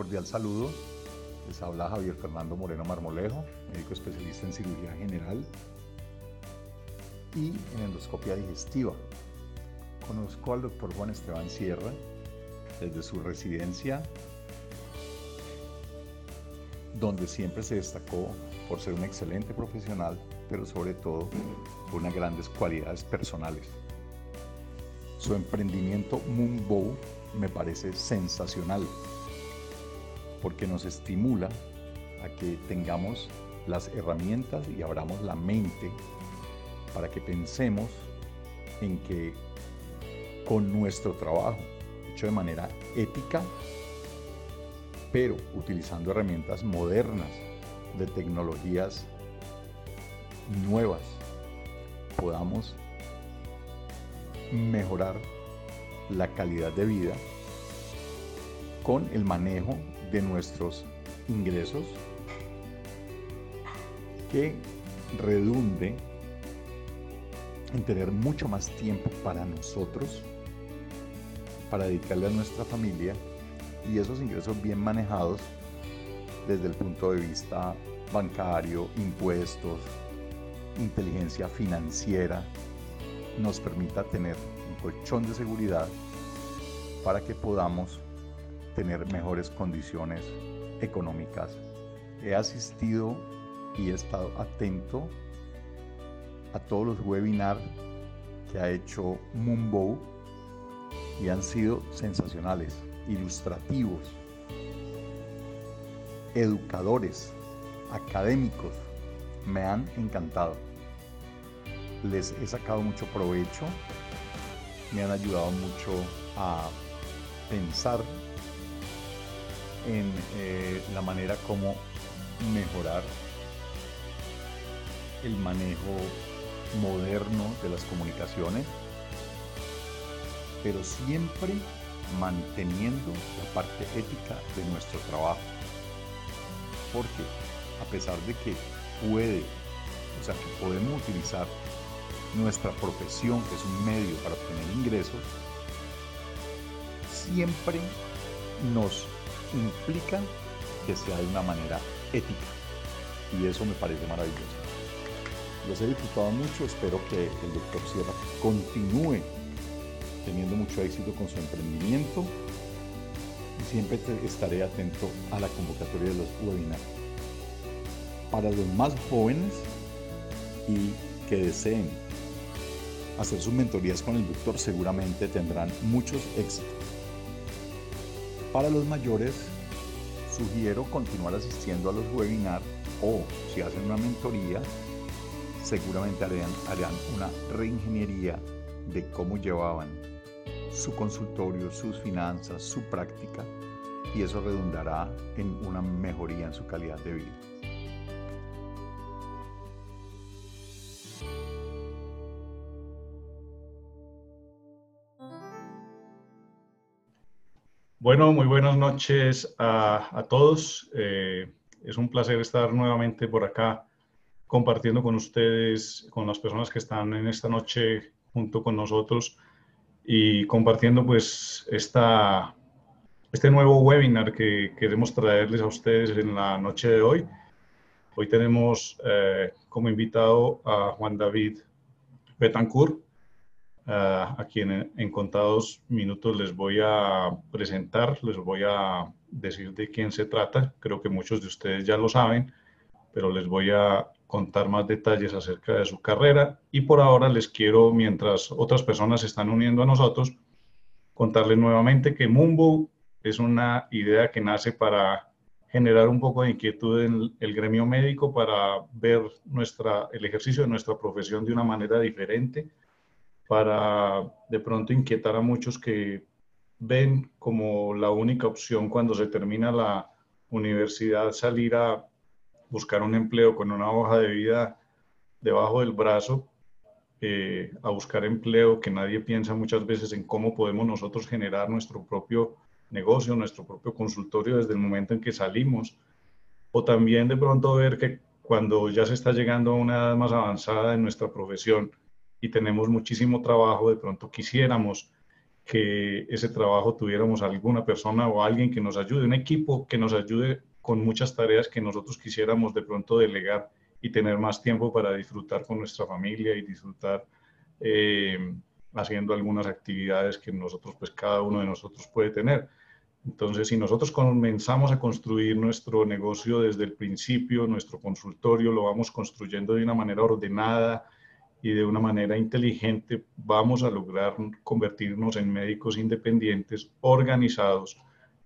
cordial saludo. Les habla Javier Fernando Moreno Marmolejo, médico especialista en cirugía general y en endoscopia digestiva. Conozco al doctor Juan Esteban Sierra desde su residencia, donde siempre se destacó por ser un excelente profesional, pero sobre todo por unas grandes cualidades personales. Su emprendimiento Moonbow me parece sensacional porque nos estimula a que tengamos las herramientas y abramos la mente para que pensemos en que con nuestro trabajo, hecho de manera ética, pero utilizando herramientas modernas de tecnologías nuevas, podamos mejorar la calidad de vida con el manejo de nuestros ingresos que redunde en tener mucho más tiempo para nosotros, para dedicarle a nuestra familia y esos ingresos bien manejados desde el punto de vista bancario, impuestos, inteligencia financiera, nos permita tener un colchón de seguridad para que podamos tener mejores condiciones económicas. He asistido y he estado atento a todos los webinars que ha hecho Mumbo y han sido sensacionales, ilustrativos, educadores, académicos. Me han encantado. Les he sacado mucho provecho, me han ayudado mucho a pensar en eh, la manera como mejorar el manejo moderno de las comunicaciones, pero siempre manteniendo la parte ética de nuestro trabajo. Porque a pesar de que puede, o sea, que podemos utilizar nuestra profesión, que es un medio para obtener ingresos, siempre nos implica que sea de una manera ética. Y eso me parece maravilloso. Los he disfrutado mucho, espero que el doctor Sierra continúe teniendo mucho éxito con su emprendimiento y siempre estaré atento a la convocatoria de los webinars. Para los más jóvenes y que deseen hacer sus mentorías con el doctor seguramente tendrán muchos éxitos. Para los mayores, sugiero continuar asistiendo a los webinars o si hacen una mentoría, seguramente harán, una reingeniería de cómo llevaban su consultorio, sus finanzas, su práctica y eso redundará en una mejoría en su calidad de vida. Bueno, muy buenas noches a, todos. Eh, es un placer estar nuevamente por acá compartiendo con ustedes, con las personas que están en esta noche junto con nosotros y compartiendo pues esta, este nuevo webinar que queremos traerles a ustedes en la noche de hoy. Hoy tenemos eh, como invitado a Juan David Betancourt, a quien en, contados minutos les voy a presentar, les voy a decir de quién se trata. Creo que muchos de ustedes ya lo saben, pero les voy a contar más detalles acerca de su carrera. Y por ahora les quiero, mientras otras personas se están uniendo a nosotros, contarles nuevamente que Mumbo es una idea que nace para generar un poco de inquietud en el gremio médico, para ver nuestra, el ejercicio de nuestra profesión de una manera diferente para de pronto inquietar a muchos que ven como la única opción cuando se termina la universidad salir a buscar un empleo con una hoja de vida debajo del brazo, eh, a buscar empleo que nadie piensa muchas veces en cómo podemos nosotros generar nuestro propio negocio, nuestro propio consultorio desde el momento en que salimos, o también de pronto ver que cuando ya se está llegando a una edad más avanzada en nuestra profesión, y tenemos muchísimo trabajo, de pronto quisiéramos que ese trabajo tuviéramos alguna persona o alguien que nos ayude, un equipo que nos ayude con muchas tareas que nosotros quisiéramos de pronto delegar y tener más tiempo para disfrutar con nuestra familia y disfrutar eh, haciendo algunas actividades que nosotros, pues cada uno de nosotros puede tener. Entonces, si nosotros comenzamos a construir nuestro negocio desde el principio, nuestro consultorio, lo vamos construyendo de una manera ordenada y de una manera inteligente, vamos a lograr convertirnos en médicos independientes, organizados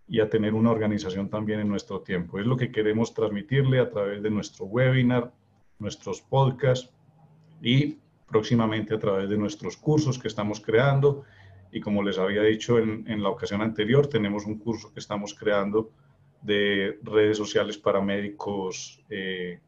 y a tener una organización también en nuestro tiempo. Es lo que queremos transmitirle a través de nuestro webinar, nuestros podcasts y próximamente a través de nuestros cursos que estamos creando. Y como les había dicho en, en la ocasión anterior, tenemos un curso que estamos creando de redes sociales para médicos eh,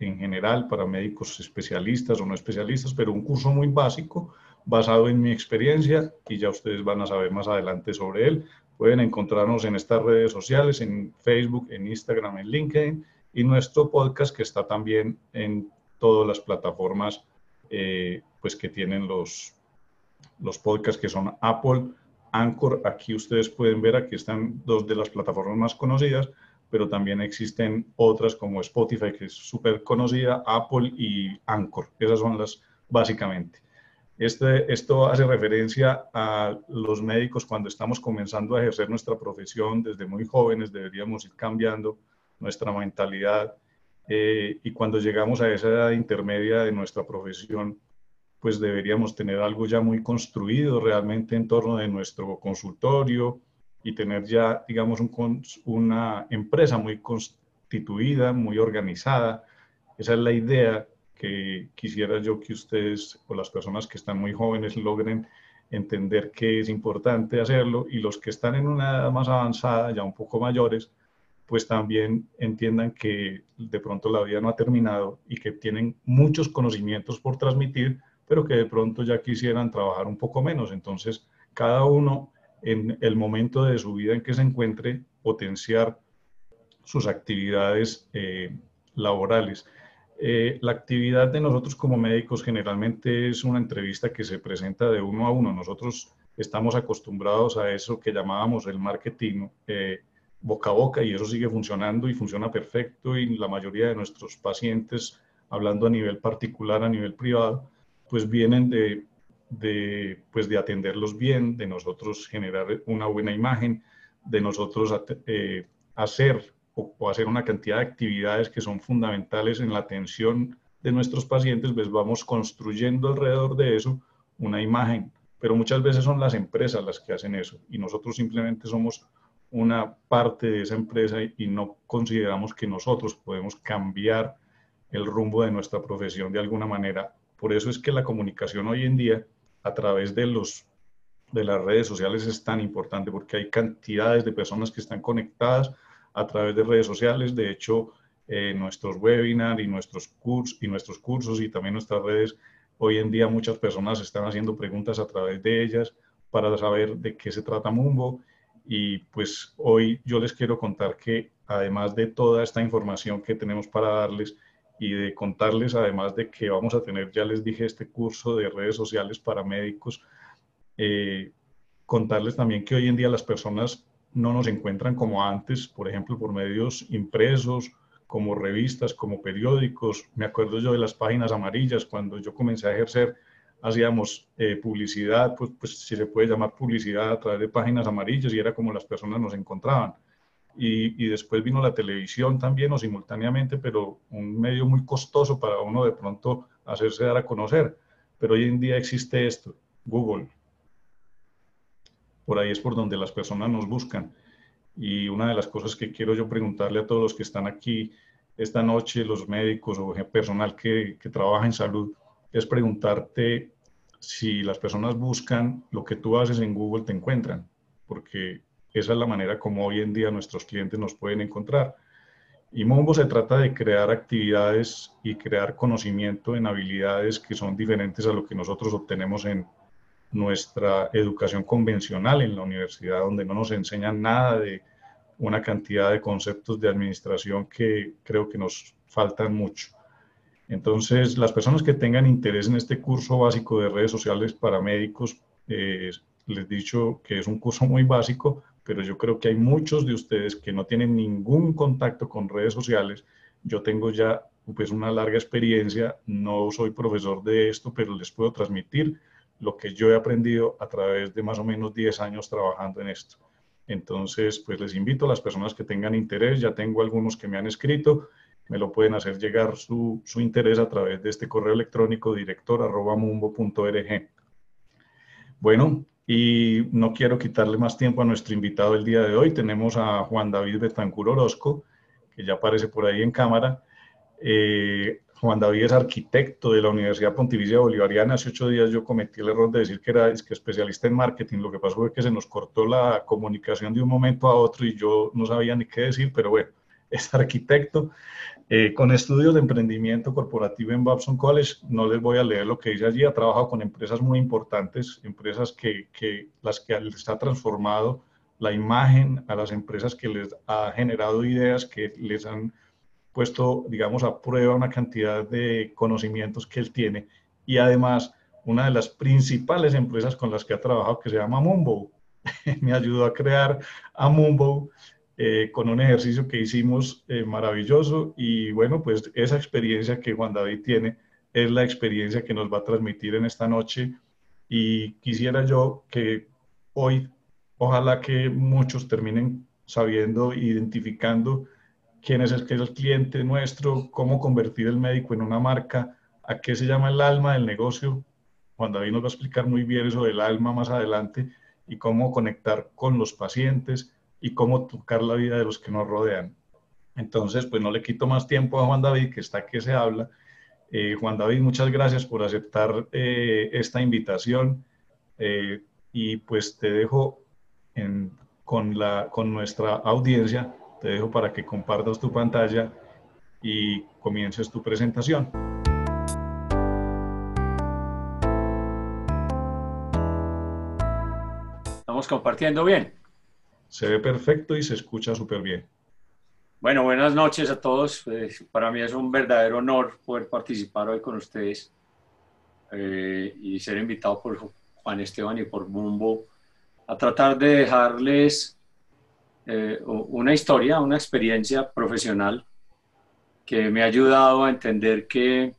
en general, para médicos especialistas o no especialistas, pero un curso muy básico basado en mi experiencia y ya ustedes van a saber más adelante sobre él. Pueden encontrarnos en estas redes sociales, en Facebook, en Instagram, en LinkedIn y nuestro podcast que está también en todas las plataformas eh, pues que tienen los, los podcasts que son Apple, Anchor. Aquí ustedes pueden ver, aquí están dos de las plataformas más conocidas, pero también existen otras como Spotify, que es súper conocida, Apple y Anchor. Esas son las básicamente. Este, esto hace referencia a los médicos cuando estamos comenzando a ejercer nuestra profesión desde muy jóvenes, deberíamos ir cambiando nuestra mentalidad eh, y cuando llegamos a esa edad intermedia de nuestra profesión, pues deberíamos tener algo ya muy construido realmente en torno de nuestro consultorio y tener ya, digamos, un, una empresa muy constituida, muy organizada. Esa es la idea que quisiera yo que ustedes o las personas que están muy jóvenes logren entender que es importante hacerlo y los que están en una edad más avanzada, ya un poco mayores, pues también entiendan que de pronto la vida no ha terminado y que tienen muchos conocimientos por transmitir, pero que de pronto ya quisieran trabajar un poco menos. Entonces, cada uno en el momento de su vida en que se encuentre, potenciar sus actividades eh, laborales. Eh, la actividad de nosotros como médicos generalmente es una entrevista que se presenta de uno a uno. Nosotros estamos acostumbrados a eso que llamábamos el marketing eh, boca a boca y eso sigue funcionando y funciona perfecto y la mayoría de nuestros pacientes, hablando a nivel particular, a nivel privado, pues vienen de, de, pues de atenderlos bien, de nosotros generar una buena imagen, de nosotros eh, hacer o, hacer una cantidad de actividades que son fundamentales en la atención de nuestros pacientes, pues vamos construyendo alrededor de eso una imagen. Pero muchas veces son las empresas las que hacen eso y nosotros simplemente somos una parte de esa empresa y no consideramos que nosotros podemos cambiar el rumbo de nuestra profesión de alguna manera. Por eso es que la comunicación hoy en día a través de los de las redes sociales es tan importante porque hay cantidades de personas que están conectadas a través de redes sociales. De hecho, eh, nuestros webinars y nuestros, cursos, y nuestros cursos y también nuestras redes, hoy en día muchas personas están haciendo preguntas a través de ellas para saber de qué se trata Mumbo. Y pues hoy yo les quiero contar que además de toda esta información que tenemos para darles y de contarles además de que vamos a tener, ya les dije, este curso de redes sociales para médicos, eh, contarles también que hoy en día las personas no nos encuentran como antes, por ejemplo, por medios impresos, como revistas, como periódicos. Me acuerdo yo de las páginas amarillas, cuando yo comencé a ejercer, hacíamos eh, publicidad, pues, pues si se puede llamar publicidad a través de páginas amarillas y era como las personas nos encontraban. Y, después vino la televisión también o simultáneamente, pero un medio muy costoso para uno de pronto hacerse dar a conocer. Pero hoy en día existe esto, Google, por ahí es por donde las personas nos buscan. Y una de las cosas que quiero yo preguntarle a todos los que están aquí esta noche, los médicos o personal que trabaja en salud, es preguntarte si las personas buscan lo que tú haces en Google, te encuentran, porque esa es la manera como hoy en día nuestros clientes nos pueden encontrar. Y Mombo se trata de crear actividades y crear conocimiento en habilidades que son diferentes a lo que nosotros obtenemos en, nuestra educación convencional en la universidad, donde no nos enseñan nada de una cantidad de conceptos de administración que creo que nos faltan mucho. Entonces, las personas que tengan interés en este curso básico de redes sociales para médicos, Eh, les he dicho que es un curso muy básico, pero yo creo que hay muchos de ustedes que no tienen ningún contacto con redes sociales. Yo tengo ya pues una larga experiencia, no soy profesor de esto, pero les puedo transmitir lo que yo he aprendido a través de más o menos 10 años trabajando en esto. Entonces, pues les invito a las personas que tengan interés, ya tengo algunos que me han escrito, me lo pueden hacer llegar su, interés a través de este correo electrónico director. Bueno, y no quiero quitarle más tiempo a nuestro invitado el día de hoy. Tenemos a Juan David Betancur Orozco, que ya aparece por ahí en cámara. Eh, Juan David es arquitecto de la Universidad Pontificia Bolivariana. Hace ocho días yo cometí el error de decir que era que especialista en marketing. Lo que pasó fue que se nos cortó la comunicación de un momento a otro y yo no sabía ni qué decir, pero bueno, es arquitecto. Eh, con estudios de emprendimiento corporativo en Babson College, no les voy a leer lo que dice allí, ha trabajado con empresas muy importantes, empresas que, las que les ha transformado la imagen, a las empresas que les ha generado ideas, que les han puesto, digamos, a prueba una cantidad de conocimientos que él tiene y además una de las principales empresas con las que ha trabajado que se llama Mumbo. Me ayudó a crear a Mumbo eh, con un ejercicio que hicimos eh, maravilloso. Y bueno, pues esa experiencia que Juan David tiene es la experiencia que nos va a transmitir en esta noche. Y quisiera yo que hoy, ojalá que muchos terminen sabiendo, identificando quién es el, el cliente nuestro, cómo convertir el médico en una marca, a qué se llama el alma del negocio. Juan David nos va a explicar muy bien eso del alma más adelante y cómo conectar con los pacientes y cómo tocar la vida de los que nos rodean. Entonces, pues no le quito más tiempo a Juan David, que está que se habla. Eh, Juan David, muchas gracias por aceptar eh, esta invitación eh, y pues te dejo con, la, con nuestra audiencia, te dejo para que compartas tu pantalla y comiences tu presentación. Estamos compartiendo bien. Se ve perfecto y se escucha súper bien. Bueno, buenas noches a todos. Pues, para mí es un verdadero honor poder participar hoy con ustedes eh, y ser invitado por Juan Esteban y por Bumbo a tratar de dejarles eh, una historia, una experiencia profesional que me ha ayudado a entender que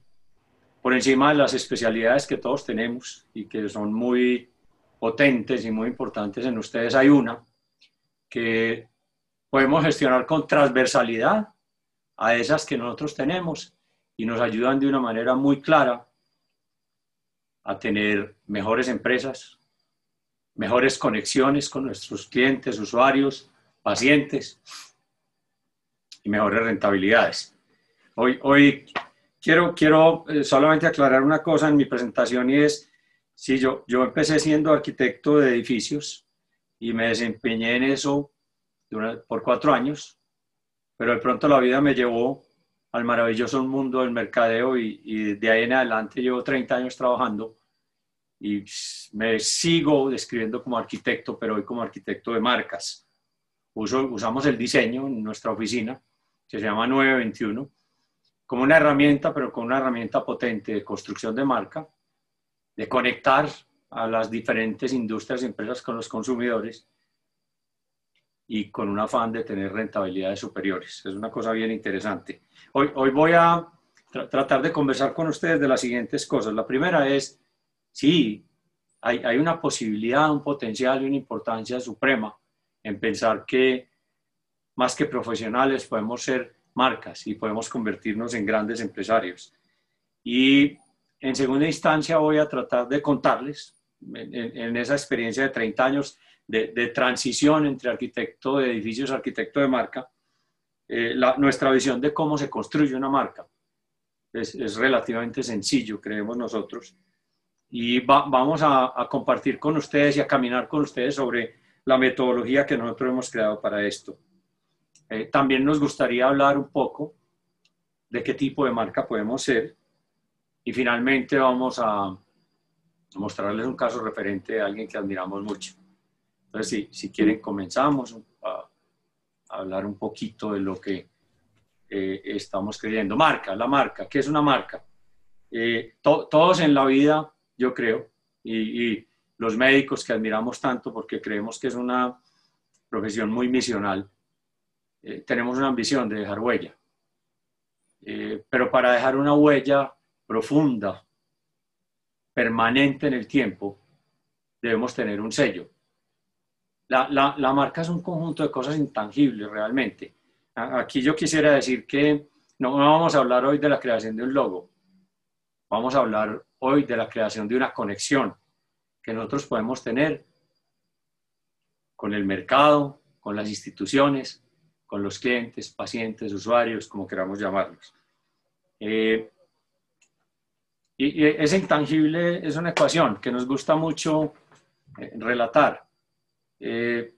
por encima de las especialidades que todos tenemos y que son muy potentes y muy importantes en ustedes, hay una que podemos gestionar con transversalidad a esas que nosotros tenemos y nos ayudan de una manera muy clara a tener mejores empresas, mejores conexiones con nuestros clientes, usuarios, pacientes y mejores rentabilidades. Hoy, hoy quiero, quiero eh, solamente aclarar una cosa en mi presentación y es, sí, yo, yo empecé siendo arquitecto de edificios, y me desempeñé en eso por cuatro años, pero de pronto la vida me llevó al maravilloso mundo del mercadeo y, de ahí en adelante llevo 30 años trabajando y me sigo describiendo como arquitecto, pero hoy como arquitecto de marcas. Uso, usamos el diseño en nuestra oficina, que se llama 921, como una herramienta, pero con una herramienta potente de construcción de marca, de conectar a las diferentes industrias y empresas con los consumidores y con un afán de tener rentabilidades superiores. Es una cosa bien interesante. Hoy, hoy voy a tratar de conversar con ustedes de las siguientes cosas. La primera es, sí, hay, hay una posibilidad, un potencial y una importancia suprema en pensar que más que profesionales podemos ser marcas y podemos convertirnos en grandes empresarios. Y en segunda instancia voy a tratar de contarles en, esa experiencia de 30 años de, transición entre arquitecto de edificios, arquitecto de marca, eh, nuestra visión de cómo se construye una marca. Es, relativamente sencillo, creemos nosotros. Y vamos a, compartir con ustedes y a caminar con ustedes sobre la metodología que nosotros hemos creado para esto. Eh, también nos gustaría hablar un poco de qué tipo de marca podemos ser. Y finalmente vamos a, mostrarles un caso referente a alguien que admiramos mucho. Entonces, si, si quieren, comenzamos a, hablar un poquito de lo que eh, estamos creyendo. Marca, la marca. ¿Qué es una marca? Eh, todos en la vida, yo creo, y, los médicos que admiramos tanto porque creemos que es una profesión muy misional, eh, tenemos una ambición de dejar huella. Eh, pero para dejar una huella profunda, permanente en el tiempo, debemos tener un sello. La, la, la, marca es un conjunto de cosas intangibles realmente. Aquí yo quisiera decir que no, vamos a hablar hoy de la creación de un logo, vamos a hablar hoy de la creación de una conexión que nosotros podemos tener con el mercado, con las instituciones, con los clientes, pacientes, usuarios, como queramos llamarlos. Eh, y, ese intangible es una ecuación que nos gusta mucho eh, relatar. Eh,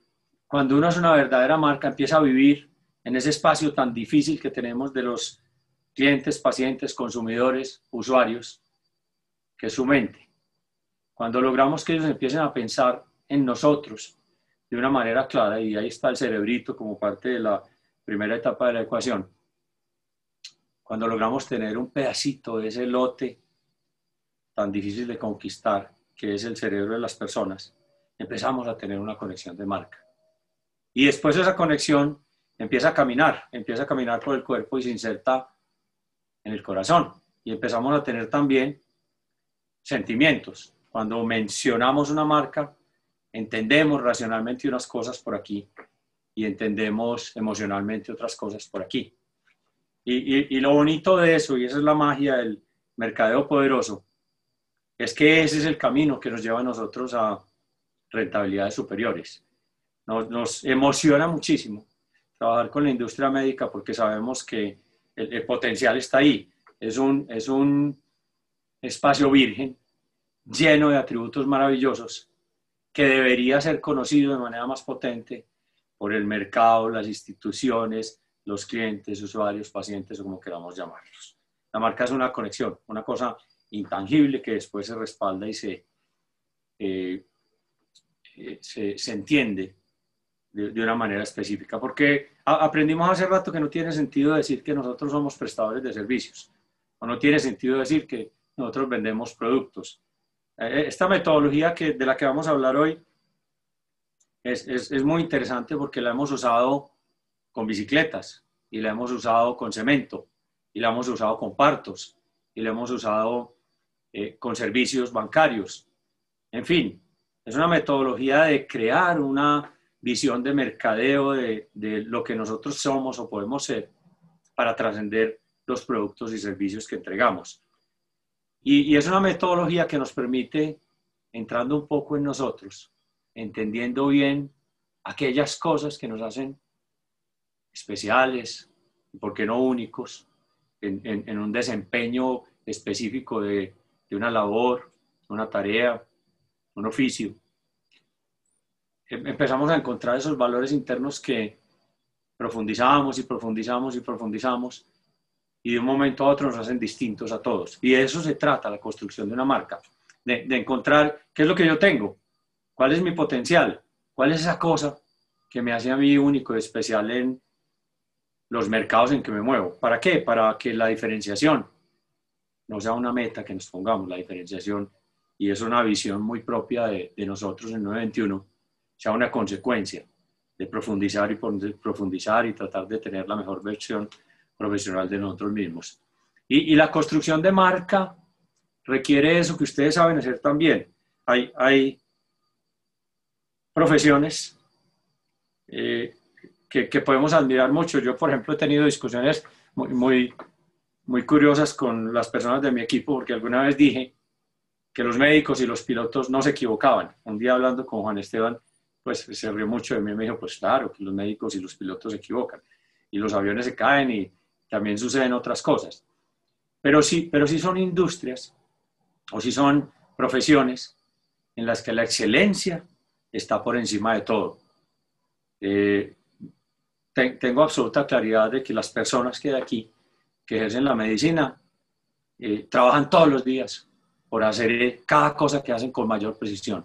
cuando uno es una verdadera marca, empieza a vivir en ese espacio tan difícil que tenemos de los clientes, pacientes, consumidores, usuarios, que es su mente. Cuando logramos que ellos empiecen a pensar en nosotros de una manera clara, y ahí está el cerebrito como parte de la primera etapa de la ecuación, cuando logramos tener un pedacito de ese lote tan difícil de conquistar, que es el cerebro de las personas, empezamos a tener una conexión de marca. Y después esa conexión empieza a caminar, empieza a caminar por el cuerpo y se inserta en el corazón. Y empezamos a tener también sentimientos. Cuando mencionamos una marca, entendemos racionalmente unas cosas por aquí y entendemos emocionalmente otras cosas por aquí. Y, lo bonito de eso, y esa es la magia del mercadeo poderoso, es que ese es el camino que nos lleva a nosotros a rentabilidades superiores. Nos, emociona muchísimo trabajar con la industria médica porque sabemos que el, potencial está ahí. Es un, es un espacio virgen, lleno de atributos maravillosos, que debería ser conocido de manera más potente por el mercado, las instituciones, los clientes, usuarios, pacientes o como queramos llamarlos. La marca es una conexión, una cosa intangible que después se respalda y se, eh, eh, se, entiende de, una manera específica. Porque aprendimos hace rato que no tiene sentido decir que nosotros somos prestadores de servicios, o no tiene sentido decir que nosotros vendemos productos. Eh, esta metodología que, de la que vamos a hablar hoy es, es, es muy interesante porque la hemos usado con bicicletas y la hemos usado con cemento y la hemos usado con partos y la hemos usado eh, con servicios bancarios. En fin, es una metodología de crear una visión de mercadeo de, lo que nosotros somos o podemos ser para trascender los productos y servicios que entregamos. Y, y, es una metodología que nos permite, entrando un poco en nosotros, entendiendo bien aquellas cosas que nos hacen especiales, ¿por qué no únicos, en, un desempeño específico de, una labor, una tarea, un oficio. Em, empezamos a encontrar esos valores internos que profundizamos y profundizamos y profundizamos y de un momento a otro nos hacen distintos a todos. Y de eso se trata la construcción de una marca, de, de encontrar qué es lo que yo tengo, cuál es mi potencial, cuál es esa cosa que me hace a mí único y especial en, los mercados en que me muevo. ¿Para qué? Para que la diferenciación no sea una meta que nos pongamos, la diferenciación, y es una visión muy propia de, nosotros en 921, sea una consecuencia de profundizar y profundizar y tratar de tener la mejor versión profesional de nosotros mismos. Y, la construcción de marca requiere eso que ustedes saben hacer también. Hay, hay profesiones eh, que, podemos admirar mucho. Yo, por ejemplo, he tenido discusiones muy, muy, muy curiosas con las personas de mi equipo porque alguna vez dije que los médicos y los pilotos no se equivocaban. Un día hablando con Juan Esteban, pues se rió mucho de mí y me dijo, pues claro, que los médicos y los pilotos se equivocan y los aviones se caen y también suceden otras cosas. Pero sí, pero sí son industrias o sí son profesiones en las que la excelencia está por encima de todo. Eh, tengo absoluta claridad de que las personas que de aquí, que ejercen la medicina, eh, trabajan todos los días por hacer cada cosa que hacen con mayor precisión,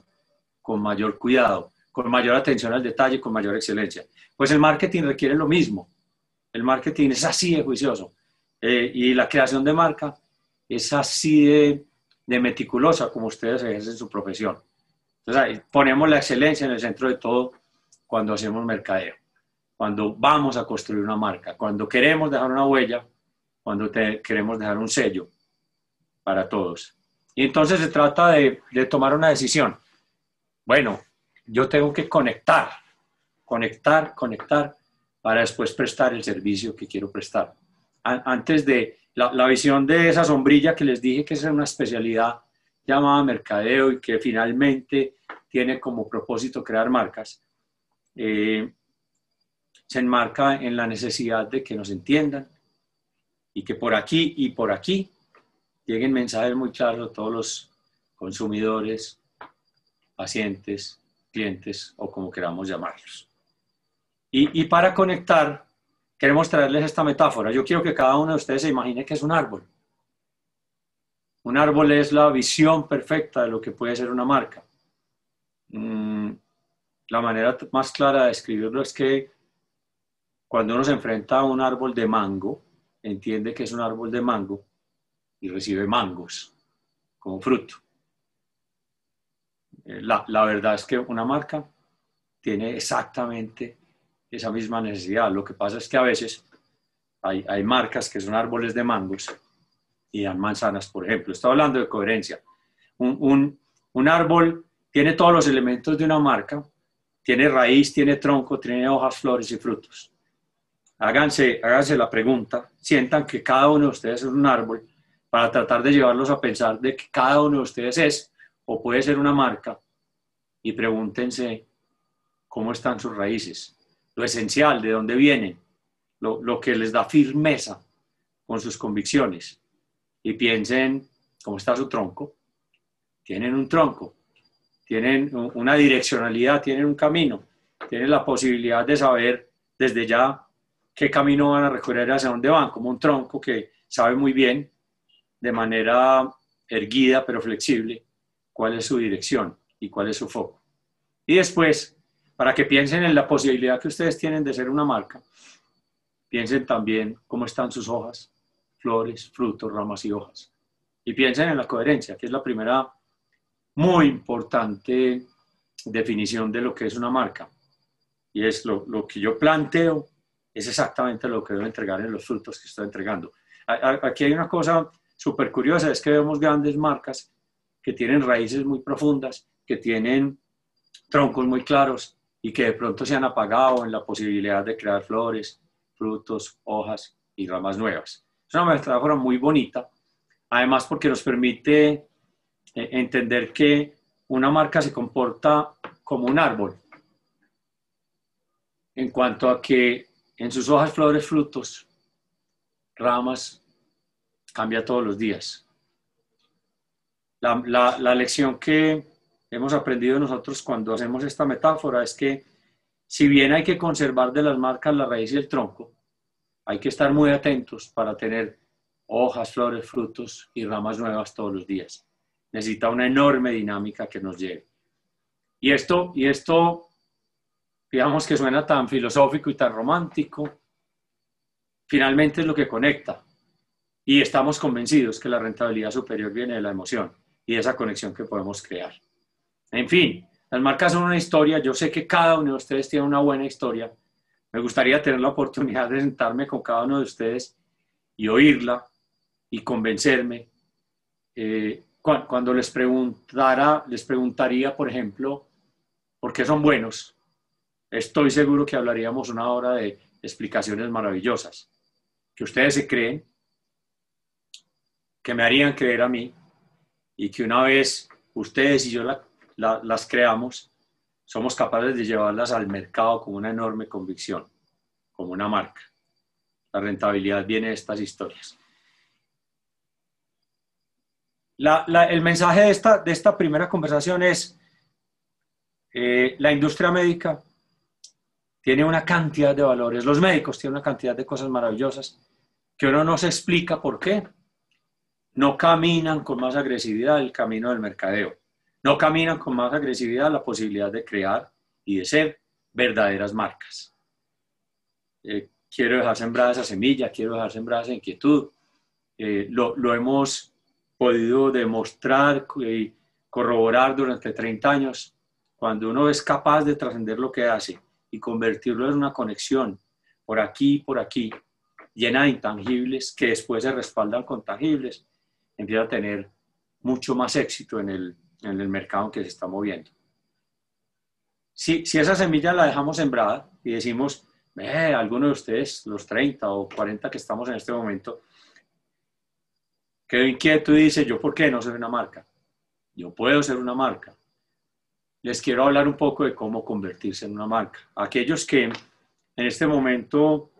con mayor cuidado, con mayor atención al detalle, con mayor excelencia. Pues el marketing requiere lo mismo. El marketing es así de juicioso. Eh, y la creación de marca es así de, de meticulosa como ustedes ejercen su profesión. Entonces, ponemos la excelencia en el centro de todo cuando hacemos mercadeo, cuando vamos a construir una marca, cuando queremos dejar una huella, cuando queremos dejar un sello para todos. Y entonces se trata de, tomar una decisión. Bueno, yo tengo que conectar, conectar, conectar para después prestar el servicio que quiero prestar. Antes de la, la, visión de esa sombrilla que les dije que es una especialidad llamada mercadeo y que finalmente tiene como propósito crear marcas, eh, se enmarca en la necesidad de que nos entiendan y que por aquí y por aquí lleguen mensajes muy claros a todos los consumidores, pacientes, clientes o como queramos llamarlos. Y, para conectar, queremos traerles esta metáfora. Yo quiero que cada uno de ustedes se imagine que es un árbol. Un árbol es la visión perfecta de lo que puede ser una marca. Mm, la manera más clara de describirlo es que cuando uno se enfrenta a un árbol de mango, entiende que es un árbol de mango y recibe mangos como fruto. Eh, la, la verdad es que una marca tiene exactamente esa misma necesidad. Lo que pasa es que a veces hay, hay marcas que son árboles de mangos y dan manzanas, por ejemplo. Estoy hablando de coherencia. Un, un, un, árbol tiene todos los elementos de una marca, tiene raíz, tiene tronco, tiene hojas, flores y frutos. Háganse, háganse la pregunta, sientan que cada uno de ustedes es un árbol para tratar de llevarlos a pensar de que cada uno de ustedes es o puede ser una marca y pregúntense cómo están sus raíces, lo esencial, de dónde vienen, lo, lo que les da firmeza con sus convicciones y piensen cómo está su tronco. Tienen un tronco, tienen una direccionalidad, tienen un camino, tienen la posibilidad de saber desde ya qué camino van a recorrer, hacia dónde van, como un tronco que sabe muy bien, de manera erguida pero flexible, cuál es su dirección y cuál es su foco. Y después, para que piensen en la posibilidad que ustedes tienen de ser una marca, piensen también cómo están sus hojas, flores, frutos, ramas y hojas. Y piensen en la coherencia, que es la primera muy importante definición de lo que es una marca. Y es lo, lo que yo planteo, es exactamente lo que debo entregar en los frutos que estoy entregando. Aquí hay una cosa súper curiosa, es que vemos grandes marcas que tienen raíces muy profundas, que tienen troncos muy claros y que de pronto se han apagado en la posibilidad de crear flores, frutos, hojas y ramas nuevas. Es una metáfora muy bonita, además porque nos permite eh, entender que una marca se comporta como un árbol, en cuanto a que en sus hojas, flores, frutos, ramas, cambia todos los días. La, la, la, lección que hemos aprendido nosotros cuando hacemos esta metáfora es que si bien hay que conservar de las marcas la raíz y el tronco, hay que estar muy atentos para tener hojas, flores, frutos y ramas nuevas todos los días. Necesita una enorme dinámica que nos lleve. Y esto, y esto, digamos que suena tan filosófico y tan romántico, finalmente es lo que conecta. Y estamos convencidos que la rentabilidad superior viene de la emoción y de esa conexión que podemos crear. En fin, las marcas son una historia. Yo sé que cada uno de ustedes tiene una buena historia me gustaría tener la oportunidad de sentarme con cada uno de ustedes y oírla y convencerme. Eh, cuando les preguntara, les preguntaría, por ejemplo, ¿por qué son buenos? Estoy seguro que hablaríamos una hora de explicaciones maravillosas, que ustedes se creen, que me harían creer a mí y que una vez ustedes y yo las creamos, somos capaces de llevarlas al mercado con una enorme convicción, como una marca. La rentabilidad viene de estas historias. el mensaje de esta, de esta primera conversación es, eh, la industria médica tiene una cantidad de valores, los médicos tienen una cantidad de cosas maravillosas que uno no se explica por qué. No caminan con más agresividad el camino del mercadeo no caminan con más agresividad la posibilidad de crear y de ser verdaderas marcas. Eh, quiero dejar sembrada esa semilla, quiero dejar sembrada esa inquietud. Eh, lo, lo, hemos podido demostrar y corroborar durante 30 años cuando uno es capaz de trascender lo que hace y convertirlo en una conexión por aquí, por aquí, llena de intangibles que después se respaldan con tangibles, empieza a tener mucho más éxito en el, en el mercado en que se está moviendo. Si, si esa semilla la dejamos sembrada y decimos, eh, alguno de ustedes, los 30 o 40 que estamos en este momento, quedó inquieto y dice, ¿yo por qué no soy una marca? Yo puedo ser una marca. Les quiero hablar un poco de cómo convertirse en una marca. Aquellos que en este momento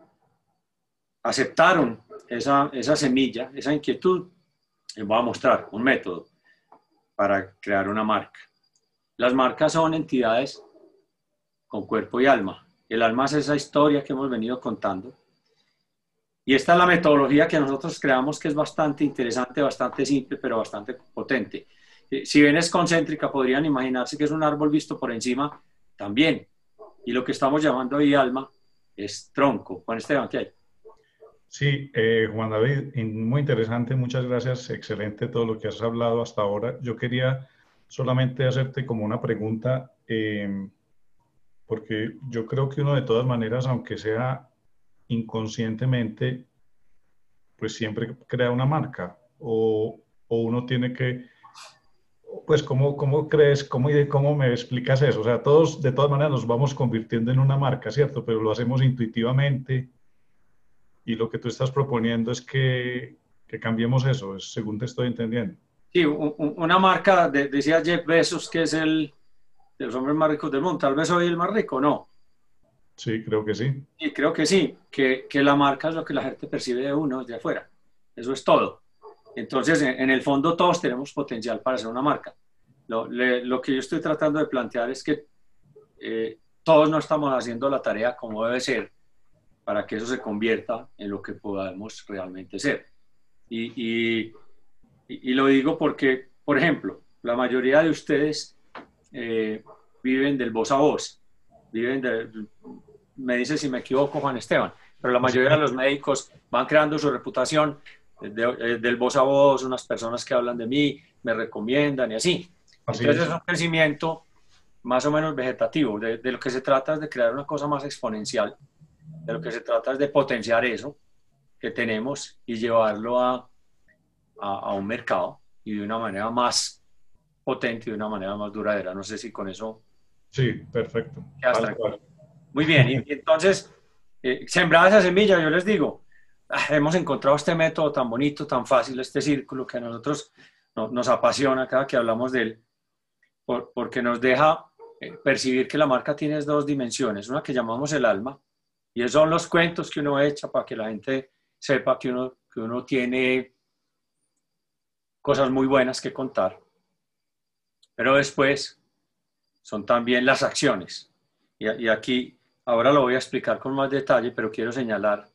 aceptaron esa, semilla, esa inquietud, les voy a mostrar un método para crear una marca. Las marcas son entidades con cuerpo y alma. El alma es esa historia que hemos venido contando. Y esta es la metodología que nosotros creamos que es bastante interesante, bastante simple, pero bastante potente. Eh, si bien es concéntrica, podrían imaginarse que es un árbol visto por encima también. Y lo que estamos llamando hoy alma es tronco. Juan Esteban, ¿qué hay? Sí, eh, Juan David, muy interesante, muchas gracias, excelente todo lo que has hablado hasta ahora. Yo quería solamente hacerte como una pregunta, eh, porque yo creo que uno de todas maneras, aunque sea inconscientemente, pues siempre crea una marca o, o uno tiene que, pues ¿cómo, cómo crees, cómo, cómo me explicas eso? O sea, todos de todas maneras nos vamos convirtiendo en una marca, ¿cierto? Pero lo hacemos intuitivamente y lo que tú estás proponiendo es que, que cambiemos eso, según te estoy entendiendo. Sí, una marca, decía Jeff Bezos, que es el de los hombres más ricos del mundo. Tal vez soy el más rico, ¿no? Sí, creo que sí. Sí, creo que sí, que, que la marca es lo que la gente percibe de uno de afuera. Eso es todo. Entonces, en, el fondo todos tenemos potencial para ser una marca. Lo, lo que yo estoy tratando de plantear es que eh, todos no estamos haciendo la tarea como debe ser para que eso se convierta en lo que podamos realmente ser. Y, y, y lo digo porque, por ejemplo, la mayoría de ustedes eh, viven del voz a voz, viven de, me dice si me equivoco Juan Esteban, pero la mayoría de los médicos van creando su reputación eh, del voz a voz, unas personas que hablan de mí, me recomiendan y así. Entonces es. un crecimiento más o menos vegetativo. De, de, lo que se trata es de crear una cosa más exponencial de lo que se trata es de potenciar eso que tenemos y llevarlo a, a, un mercado y de una manera más potente y de una manera más duradera. No sé si con eso... Sí, perfecto. Muy bien, y, entonces, eh, sembrada esa semilla, yo les digo, hemos encontrado este método tan bonito, tan fácil, este círculo que a nosotros nos apasiona cada que hablamos de él, porque nos deja eh, percibir que la marca tiene dos dimensiones, una que llamamos el alma, y son los cuentos que uno echa para que la gente sepa que uno, que uno tiene cosas muy buenas que contar. Pero después son también las acciones. Y, aquí, ahora lo voy a explicar con más detalle, pero quiero señalar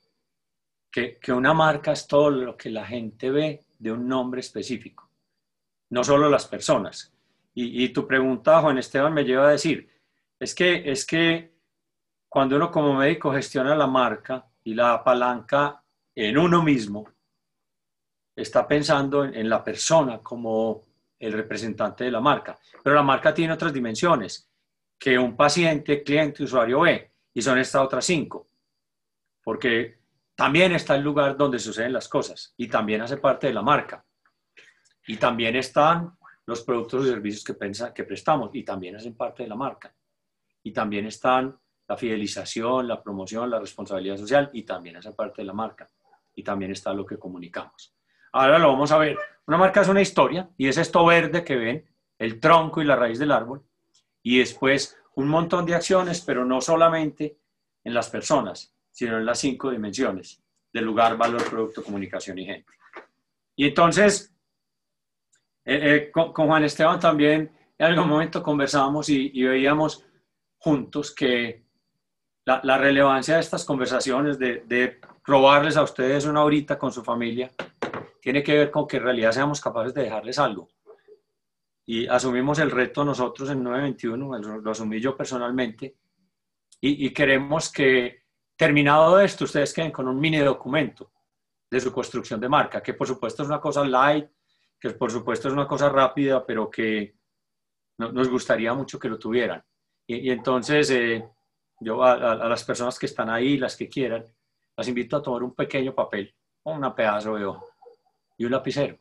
que, que una marca es todo lo que la gente ve de un nombre específico, no solo las personas. Y, y tu pregunta, Juan Esteban, me lleva a decir, es que, es que cuando uno como médico gestiona la marca y la apalanca en uno mismo, está pensando en, la persona como el representante de la marca. Pero la marca tiene otras dimensiones que un paciente, cliente, usuario ve, y son estas otras cinco. Porque también está el lugar donde suceden las cosas y también hace parte de la marca. Y también están los productos y servicios que, prestamos y también hacen parte de la marca. Y también están la fidelización, la promoción, la responsabilidad social y también esa parte de la marca. Y también está lo que comunicamos. Ahora lo vamos a ver. Una marca es una historia y es esto verde que ven, el tronco y la raíz del árbol. Y después un montón de acciones, pero no solamente en las personas, sino en las cinco dimensiones del lugar, valor, producto, comunicación y gente. Y entonces, eh, eh, con, Juan Esteban también en algún momento conversábamos y, y veíamos juntos que la, relevancia de estas conversaciones, de, de, robarles a ustedes una horita con su familia, tiene que ver con que en realidad seamos capaces de dejarles algo. Y asumimos el reto nosotros en 921, lo asumí yo personalmente, y, y queremos que terminado esto ustedes queden con un mini documento de su construcción de marca, que por supuesto es una cosa light, que por supuesto es una cosa rápida, pero que nos gustaría mucho que lo tuvieran. Y, entonces, eh, yo a, las personas que están ahí, las que quieran, las invito a tomar un pequeño papel, o una pedazo de hoja y un lapicero.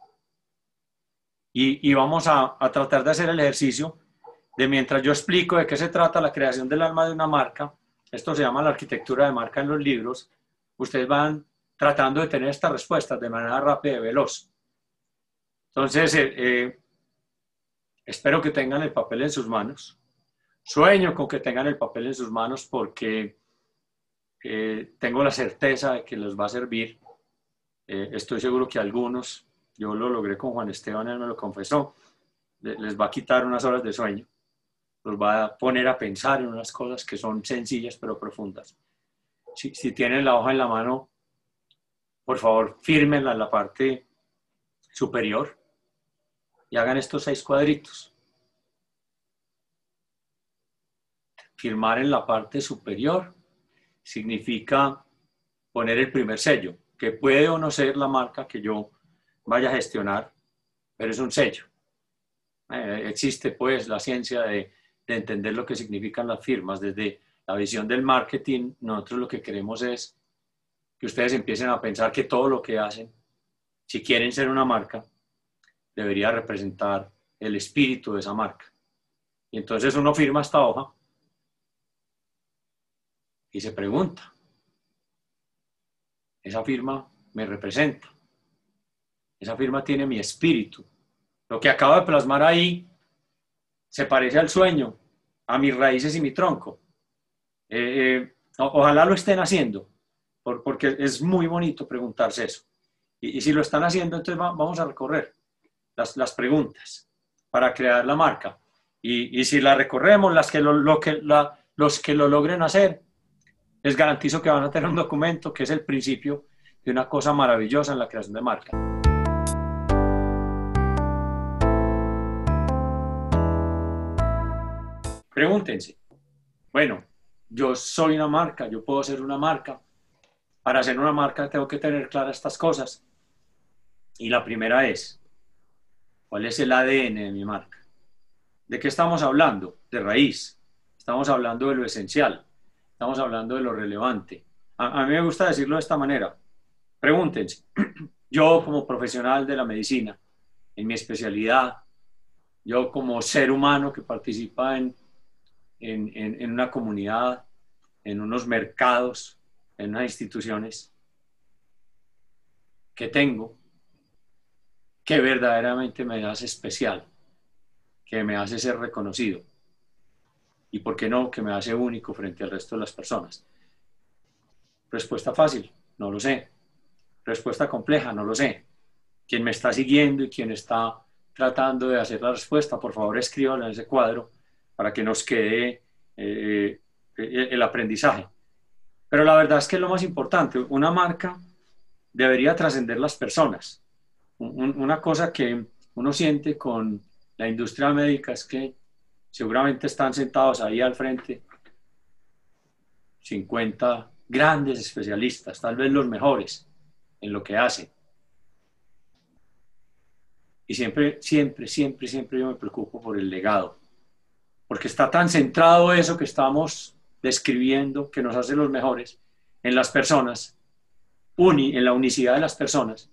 Y, vamos a, a, tratar de hacer el ejercicio de mientras yo explico de qué se trata la creación del alma de una marca, esto se llama la arquitectura de marca en los libros, ustedes van tratando de tener estas respuestas de manera rápida y veloz. Entonces, eh, eh, espero que tengan el papel en sus manos. Sueño con que tengan el papel en sus manos porque eh, tengo la certeza de que les va a servir. estoy seguro que algunos, yo lo logré con Juan Esteban, él me lo confesó, les va a quitar unas horas de sueño, los va a poner a pensar en unas cosas que son sencillas pero profundas. Si, si tienen la hoja en la mano, por favor, fírmenla en la parte superior y hagan estos seis cuadritos. Firmar en la parte superior significa poner el primer sello, que puede o no ser la marca que yo vaya a gestionar, pero es un sello. Eh, existe pues la ciencia de, de entender lo que significan las firmas. Desde la visión del marketing, nosotros lo que queremos es que ustedes empiecen a pensar que todo lo que hacen, si quieren ser una marca, debería representar el espíritu de esa marca. Y entonces uno firma esta hoja y se pregunta, esa firma me representa, esa firma tiene mi espíritu. Lo que acabo de plasmar ahí se parece al sueño, a mis raíces y mi tronco. Eh, eh, ojalá lo estén haciendo porque es muy bonito preguntarse eso. Y, si lo están haciendo, entonces vamos a recorrer las, preguntas para crear la marca. Y, si la recorremos, las que lo, que los que lo logren hacer, les garantizo que van a tener un documento que es el principio de una cosa maravillosa en la creación de marca. Pregúntense, bueno, yo soy una marca, yo puedo ser una marca, para hacer una marca tengo que tener claras estas cosas. Y la primera es, ¿cuál es el ADN de mi marca? ¿De qué estamos hablando? De raíz. Estamos hablando de lo esencial. Estamos hablando de lo relevante. A, mí me gusta decirlo de esta manera. Pregúntense, yo como profesional de la medicina, en mi especialidad, yo como ser humano que participa en, en una comunidad, en unos mercados, en unas instituciones que tengo que verdaderamente me hace especial, que me hace ser reconocido y, ¿por qué no?, que me hace único frente al resto de las personas. Respuesta fácil, no lo sé. Respuesta compleja, no lo sé. Quien me está siguiendo y quien está tratando de hacer la respuesta, por favor escríbanlo en ese cuadro para que nos quede eh, eh, el aprendizaje. Pero la verdad es que es lo más importante. Una marca debería trascender las personas. una cosa que uno siente con la industria médica es que seguramente están sentados ahí al frente 50 grandes especialistas, tal vez los mejores en lo que hacen. Y siempre, siempre, siempre, siempre yo me preocupo por el legado, porque está tan centrado eso que estamos describiendo que nos hace los mejores en las personas, uni, en la unicidad de las personas,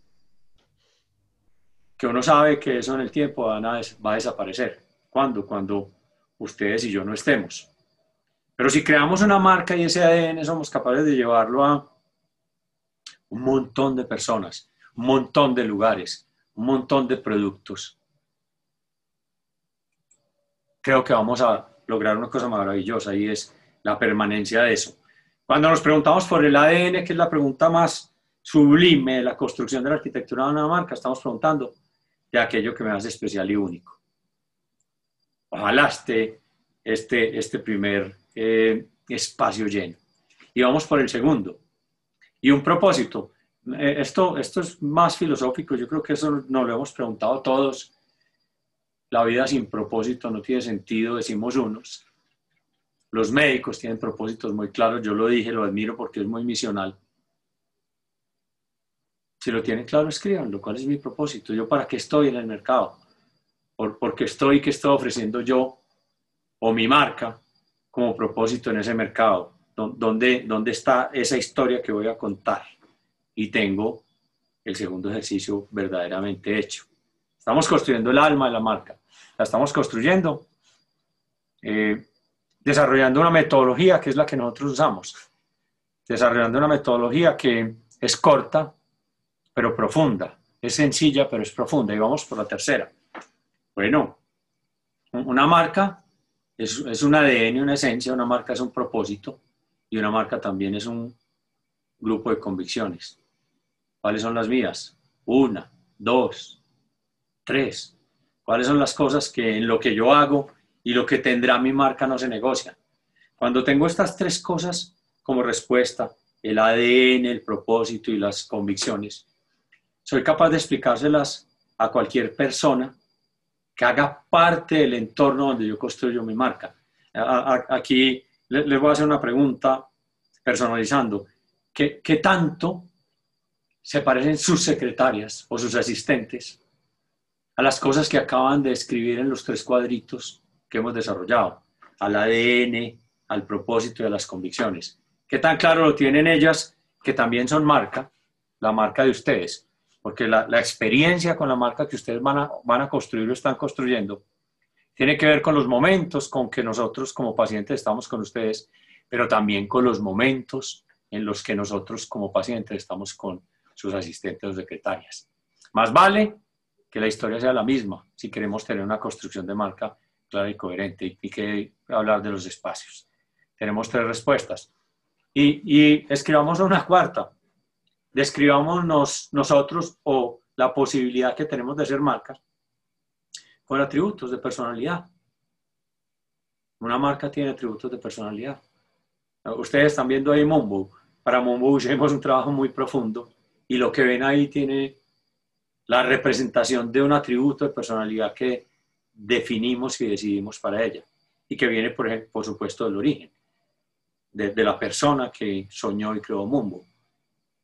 que uno sabe que eso en el tiempo va a, desaparecer. ¿Cuándo? Cuando ustedes y yo no estemos. Pero si creamos una marca y ese ADN somos capaces de llevarlo a un montón de personas, un montón de lugares, un montón de productos, creo que vamos a lograr una cosa maravillosa y es la permanencia de eso. Cuando nos preguntamos por el ADN, que es la pregunta más sublime de la construcción de la arquitectura de una marca, estamos preguntando de aquello que me hace especial y único. Ojalá esté este, este primer eh, espacio lleno. Y vamos por el segundo. Y un propósito. Eh, esto, esto es más filosófico, yo creo que eso nos lo hemos preguntado todos. La vida sin propósito no tiene sentido, decimos unos. Los médicos tienen propósitos muy claros, yo lo dije, lo admiro porque es muy misional. Si lo tienen claro, escríbanlo. ¿Cuál es mi propósito? ¿Yo para qué estoy en el mercado? por, porque estoy, que estoy ofreciendo yo o mi marca como propósito en ese mercado, ¿Dónde, dónde está esa historia que voy a contar. Y tengo el segundo ejercicio verdaderamente hecho. Estamos construyendo el alma de la marca. La estamos construyendo eh, desarrollando una metodología que es la que nosotros usamos. Desarrollando una metodología que es corta, pero profunda. Es sencilla, pero es profunda. Y vamos por la tercera. Bueno, una marca es, es un ADN, una esencia, una marca es un propósito y una marca también es un grupo de convicciones. ¿Cuáles son las mías? Una, dos, tres. ¿Cuáles son las cosas que en lo que yo hago y lo que tendrá mi marca no se negocia? Cuando tengo estas tres cosas como respuesta, el ADN, el propósito y las convicciones, soy capaz de explicárselas a cualquier persona que haga parte del entorno donde yo construyo mi marca. Aquí les voy a hacer una pregunta personalizando. ¿Qué, ¿Qué, tanto se parecen sus secretarias o sus asistentes a las cosas que acaban de escribir en los tres cuadritos que hemos desarrollado? Al ADN, al propósito y a las convicciones. ¿Qué tan claro lo tienen ellas que también son marca, la marca de ustedes? porque la, experiencia con la marca que ustedes van a, van a construir o están construyendo tiene que ver con los momentos con que nosotros como pacientes estamos con ustedes, pero también con los momentos en los que nosotros como pacientes estamos con sus asistentes o secretarias. Más vale que la historia sea la misma si queremos tener una construcción de marca clara y coherente y, que hablar de los espacios. Tenemos tres respuestas. Y, y escribamos una cuarta describámonos nosotros o la posibilidad que tenemos de ser marca con atributos de personalidad. Una marca tiene atributos de personalidad. Ustedes están viendo ahí Mumbo. Para Mumbo hicimos un trabajo muy profundo y lo que ven ahí tiene la representación de un atributo de personalidad que definimos y decidimos para ella y que viene, por, por supuesto, del origen, de, la persona que soñó y creó Mumbo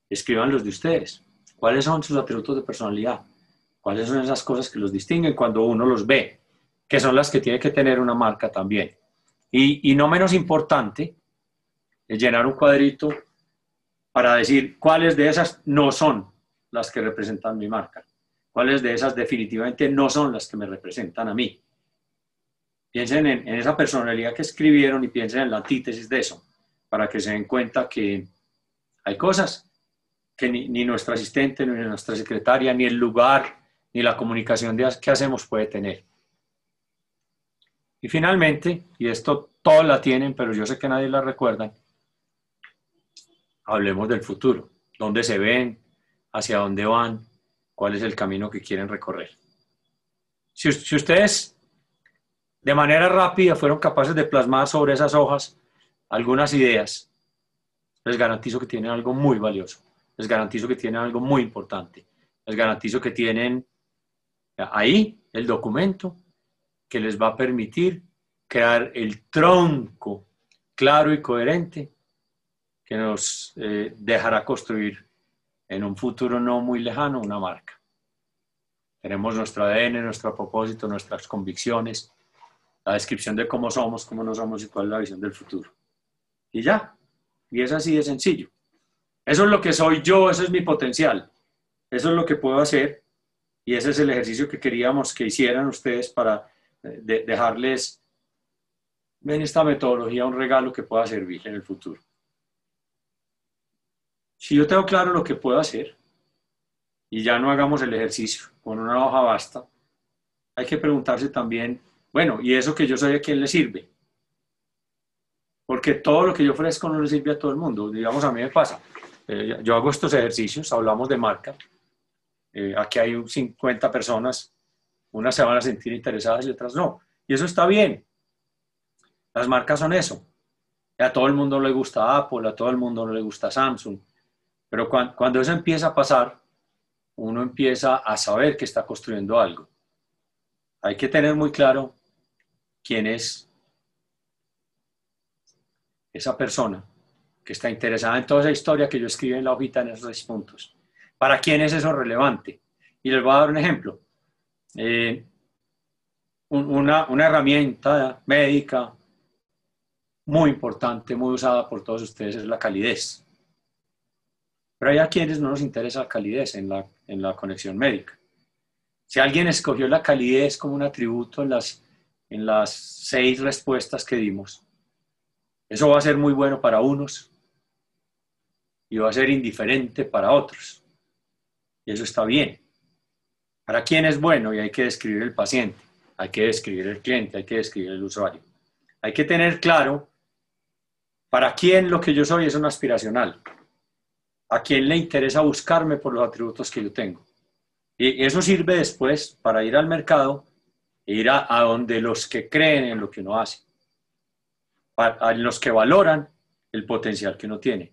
escriban los de ustedes. ¿Cuáles son sus atributos de personalidad? ¿Cuáles son esas cosas que los distinguen cuando uno los ve? Que son las que tiene que tener una marca también. Y, no menos importante, es llenar un cuadrito para decir cuáles de esas no son las que representan mi marca. Cuáles de esas definitivamente no son las que me representan a mí. Piensen en, en esa personalidad que escribieron y piensen en la antítesis de eso, para que se den cuenta que hay cosas que ni, nuestro asistente, ni nuestra secretaria, ni el lugar, ni la comunicación que hacemos puede tener. Y finalmente, y esto todos la tienen, pero yo sé que nadie la recuerda, hablemos del futuro. ¿Dónde se ven? ¿Hacia dónde van? ¿Cuál es el camino que quieren recorrer? Si, ustedes de manera rápida fueron capaces de plasmar sobre esas hojas algunas ideas, les garantizo que tienen algo muy valioso les garantizo que tienen algo muy importante. Les garantizo que tienen ahí el documento que les va a permitir crear el tronco claro y coherente que nos eh, dejará construir en un futuro no muy lejano una marca. Tenemos nuestro ADN, nuestro propósito, nuestras convicciones, la descripción de cómo somos, cómo no somos y cuál es la visión del futuro. Y ya, y es así de sencillo. Eso es lo que soy yo, eso es mi potencial. Eso es lo que puedo hacer y ese es el ejercicio que queríamos que hicieran ustedes para eh, dejarles en esta metodología un regalo que pueda servir en el futuro. Si yo tengo claro lo que puedo hacer y ya no hagamos el ejercicio con una hoja basta, hay que preguntarse también, bueno, ¿y eso que yo soy a quién le sirve? Porque todo lo que yo ofrezco no le sirve a todo el mundo. Digamos, a mí me pasa eh, yo hago estos ejercicios, hablamos de marca. Eh, aquí hay 50 personas, unas se van a sentir interesadas y otras no. Y eso está bien. Las marcas son eso. A todo el mundo le gusta Apple, a todo el mundo le gusta Samsung. Pero cuando, eso empieza a pasar, uno empieza a saber que está construyendo algo. Hay que tener muy claro quién es esa persona que está interesada en toda esa historia que yo escribí en la hojita en esos seis puntos. ¿Para quién es eso relevante? Y les voy a dar un ejemplo. Eh, una herramienta médica muy importante, muy usada por todos ustedes, es la calidez. Pero hay a quienes no nos interesa la calidez en la, en la conexión médica. Si alguien escogió la calidez como un atributo en las, en las seis respuestas que dimos, eso va a ser muy bueno para unos y va a ser indiferente para otros. Y eso está bien. ¿Para quién es bueno? Y hay que describir el paciente, hay que describir el cliente, hay que describir el usuario. Hay que tener claro para quién lo que yo soy es un aspiracional. A quién le interesa buscarme por los atributos que yo tengo. Y eso sirve después para ir al mercado e ir a, donde los que creen en lo que uno hace, a los que valoran el potencial que uno tiene.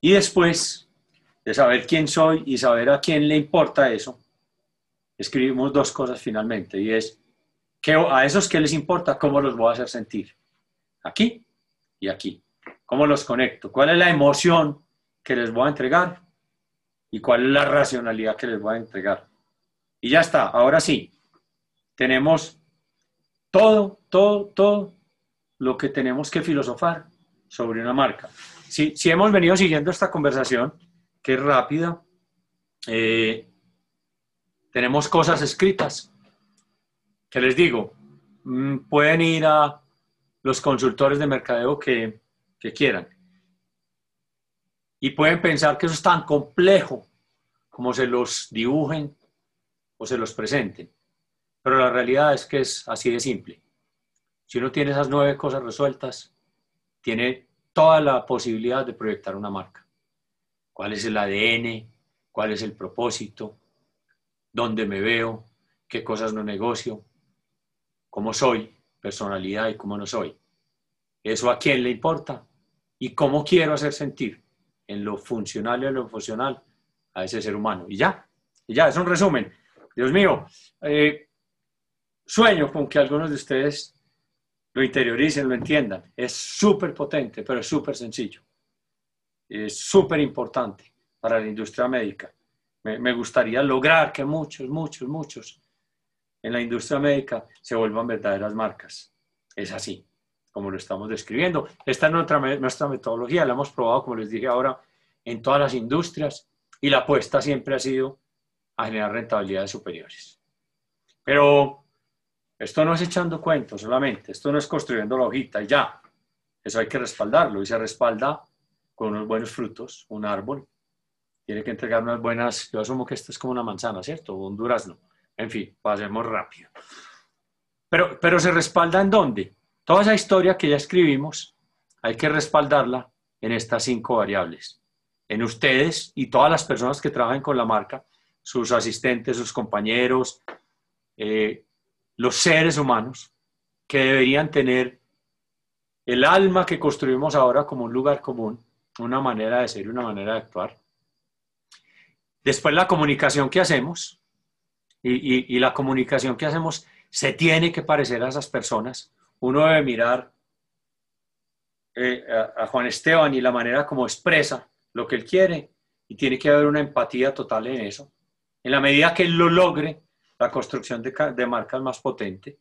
Y después de saber quién soy y saber a quién le importa eso, escribimos dos cosas finalmente, y es que a esos que les importa, ¿cómo los voy a hacer sentir? Aquí y aquí. ¿Cómo los conecto? ¿Cuál es la emoción que les voy a entregar? ¿Y cuál es la racionalidad que les voy a entregar? Y ya está, ahora sí, tenemos todo, todo, todo lo que tenemos que filosofar sobre una marca. Si, si hemos venido siguiendo esta conversación, que es rápida. Eh, tenemos cosas escritas. que les digo? Mm, pueden ir a los consultores de mercadeo que, que quieran. Y pueden pensar que eso es tan complejo como se los dibujen o se los presenten. Pero la realidad es que es así de simple. Si uno tiene esas nueve cosas resueltas, tiene toda la posibilidad de proyectar una marca cuál es el ADN, cuál es el propósito, dónde me veo, qué cosas no negocio, cómo soy, personalidad y cómo no soy. Eso a quién le importa y cómo quiero hacer sentir en lo funcional y en lo funcional a ese ser humano. Y ya, ya, es un resumen. Dios mío, eh, sueño con que algunos de ustedes lo interioricen, lo entiendan. Es súper potente, pero es súper sencillo es súper importante para la industria médica. Me, gustaría lograr que muchos, muchos, muchos en la industria médica se vuelvan verdaderas marcas. Es así, como lo estamos describiendo. Esta es nuestra, nuestra metodología, la hemos probado, como les dije ahora, en todas las industrias y la apuesta siempre ha sido a generar rentabilidades superiores. Pero esto no es echando cuentos solamente, esto no es construyendo la hojita y ya. Eso hay que respaldarlo y se respalda con unos buenos frutos, un árbol, tiene que entregar unas buenas, yo asumo que esto es como una manzana, ¿cierto? O un durazno. En fin, pasemos rápido. Pero, pero se respalda en dónde? Toda esa historia que ya escribimos, hay que respaldarla en estas cinco variables. En ustedes y todas las personas que trabajan con la marca, sus asistentes, sus compañeros, eh, los seres humanos que deberían tener el alma que construimos ahora como un lugar común una manera de ser y una manera de actuar. Después la comunicación que hacemos, y, la comunicación que hacemos se tiene que parecer a esas personas. Uno debe mirar eh, a, Juan Esteban y la manera como expresa lo que él quiere, y tiene que haber una empatía total en eso. En la medida que él lo logre, la construcción de, de marcas más potente,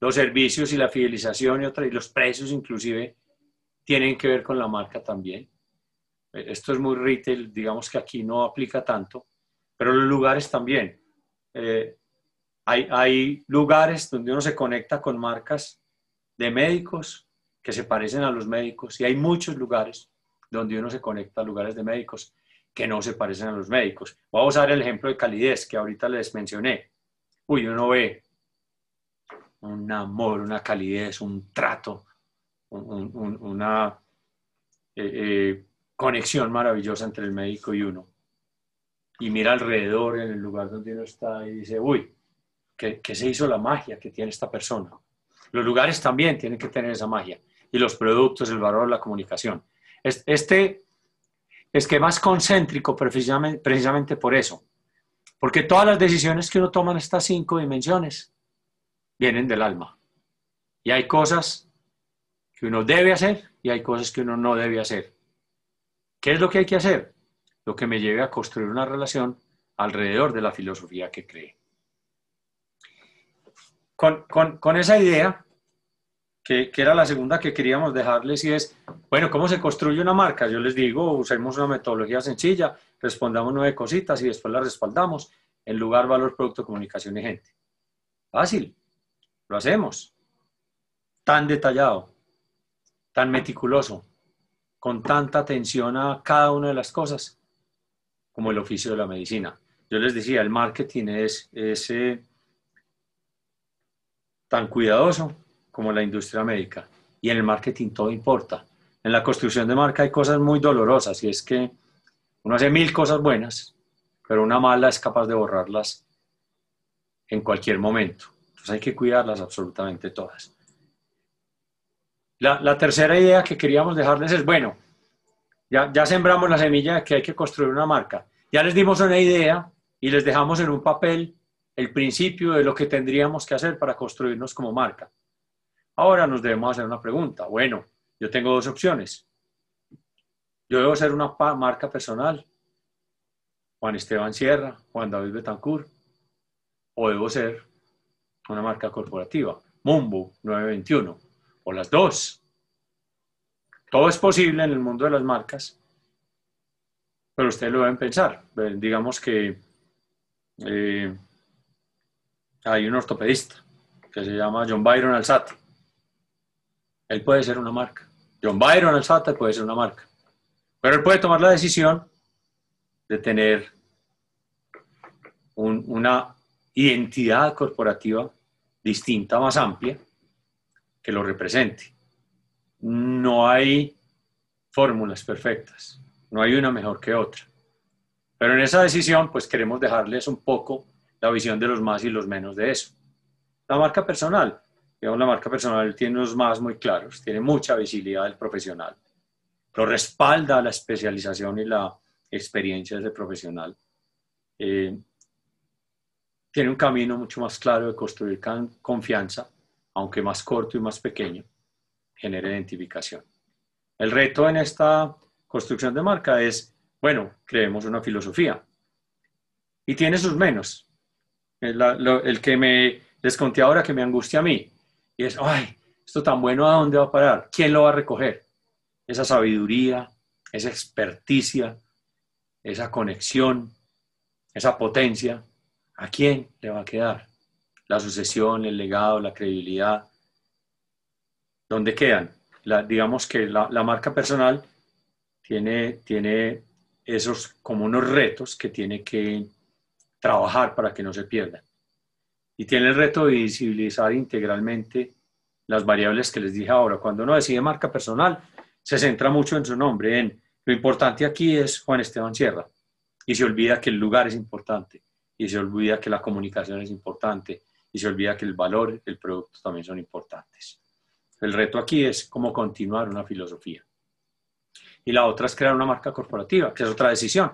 los servicios y la fidelización y, otra, y los precios inclusive tienen que ver con la marca también. Esto es muy retail, digamos que aquí no aplica tanto, pero los lugares también. Eh, hay, hay lugares donde uno se conecta con marcas de médicos que se parecen a los médicos y hay muchos lugares donde uno se conecta a lugares de médicos que no se parecen a los médicos. Voy a usar el ejemplo de calidez que ahorita les mencioné. Uy, uno ve un amor, una calidez, un trato, una eh, eh, conexión maravillosa entre el médico y uno. Y mira alrededor en el lugar donde uno está y dice, uy, ¿qué, se hizo la magia que tiene esta persona? Los lugares también tienen que tener esa magia. Y los productos, el valor, la comunicación. Este esquema es concéntrico precisamente, precisamente por eso. Porque todas las decisiones que uno toma en estas cinco dimensiones vienen del alma. Y hay cosas que uno debe hacer y hay cosas que uno no debe hacer. ¿Qué es lo que hay que hacer? Lo que me lleve a construir una relación alrededor de la filosofía que cree. Con, con, con esa idea, que, que, era la segunda que queríamos dejarles, y es, bueno, ¿cómo se construye una marca? Yo les digo, usemos una metodología sencilla, respondamos nueve cositas y después las respaldamos en lugar, valor, producto, comunicación y gente. Fácil, lo hacemos. Tan detallado, tan meticuloso, con tanta atención a cada una de las cosas, como el oficio de la medicina. Yo les decía, el marketing es, ese tan cuidadoso como la industria médica. Y en el marketing todo importa. En la construcción de marca hay cosas muy dolorosas y es que uno hace mil cosas buenas, pero una mala es capaz de borrarlas en cualquier momento. Entonces hay que cuidarlas absolutamente todas. La, tercera idea que queríamos dejarles es, bueno, ya, ya sembramos la semilla de que hay que construir una marca. Ya les dimos una idea y les dejamos en un papel el principio de lo que tendríamos que hacer para construirnos como marca. Ahora nos debemos hacer una pregunta. Bueno, yo tengo dos opciones. Yo debo ser una marca personal, Juan Esteban Sierra, Juan David Betancourt, o debo ser una marca corporativa, Mumbo 921, o las dos. Todo es posible en el mundo de las marcas, pero ustedes lo deben pensar. Digamos que eh, hay un ortopedista que se llama John Byron Alzate. Él puede ser una marca. John Byron Alzate puede ser una marca. Pero él puede tomar la decisión de tener una identidad corporativa distinta, más amplia, que lo represente. No hay fórmulas perfectas, no hay una mejor que otra. Pero en esa decisión, pues queremos dejarles un poco la visión de los más y los menos de eso. La marca personal, digamos, la marca personal tiene los más muy claros, tiene mucha visibilidad del profesional lo respalda la especialización y la experiencia de profesional. Eh, tiene un camino mucho más claro de construir confianza, aunque más corto y más pequeño, genera identificación. El reto en esta construcción de marca es, bueno, creemos una filosofía y tiene sus menos. El, que me les conté ahora que me angustia a mí y es, ay, esto tan bueno, ¿a dónde va a parar? ¿Quién lo va a recoger? esa sabiduría, esa experticia, esa conexión, esa potencia, ¿a quién le va a quedar? La sucesión, el legado, la credibilidad. ¿Dónde quedan? digamos que la, marca personal tiene, tiene esos como unos retos que tiene que trabajar para que no se pierdan. Y tiene el reto de visibilizar integralmente las variables que les dije ahora. Cuando uno decide marca personal, se centra mucho en su nombre, en lo importante aquí es Juan Esteban Sierra, y se olvida que el lugar es importante, y se olvida que la comunicación es importante, y se olvida que el valor, el producto también son importantes. El reto aquí es cómo continuar una filosofía. Y la otra es crear una marca corporativa, que es otra decisión,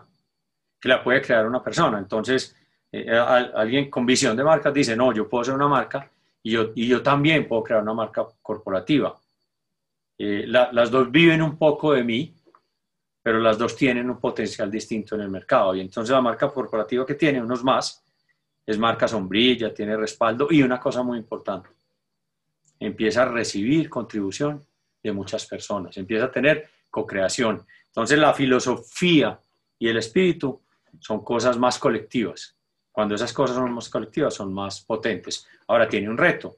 que la puede crear una persona. Entonces, eh, alguien con visión de marca dice, no, yo puedo ser una marca y yo, y yo también puedo crear una marca corporativa. Eh, las dos viven un poco de mí, pero las dos tienen un potencial distinto en el mercado. Y entonces la marca corporativa que tiene, unos más, es marca sombrilla, tiene respaldo y una cosa muy importante, empieza a recibir contribución de muchas personas, empieza a tener co-creación. Entonces la filosofía y el espíritu son cosas más colectivas. Cuando esas cosas son más colectivas, son más potentes. Ahora tiene un reto,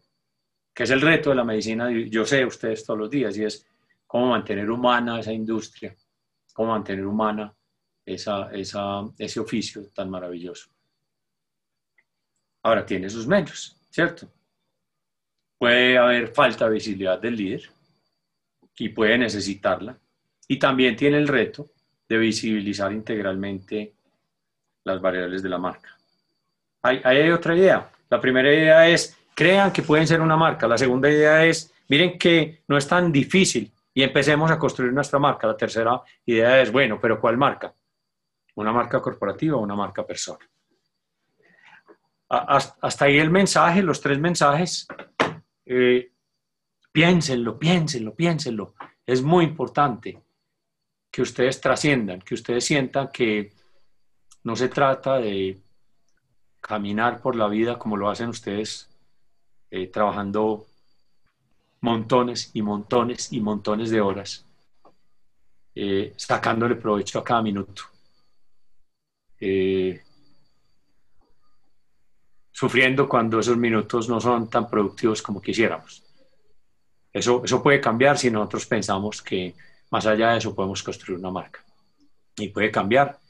que es el reto de la medicina, yo sé ustedes todos los días, y es cómo mantener humana esa industria, cómo mantener humana esa, ese oficio tan maravilloso. Ahora tiene sus medios, ¿cierto? Puede haber falta de visibilidad del líder y puede necesitarla. Y también tiene el reto de visibilizar integralmente las variables de la marca. Hay, hay otra idea. La primera idea es crean que pueden ser una marca. La segunda idea es, miren que no es tan difícil y empecemos a construir nuestra marca. La tercera idea es, bueno, pero ¿cuál marca? ¿Una marca corporativa o una marca persona? Hasta ahí el mensaje, los tres mensajes. Eh, piénsenlo, piénsenlo, piénsenlo. Es muy importante que ustedes trasciendan, que ustedes sientan que no se trata de caminar por la vida como lo hacen ustedes eh, trabajando montones y montones y montones de horas, eh, sacándole provecho a cada minuto. Eh, sufriendo cuando esos minutos no son tan productivos como quisiéramos. Eso, eso puede cambiar si nosotros pensamos que más allá de eso podemos construir una marca. Y puede cambiar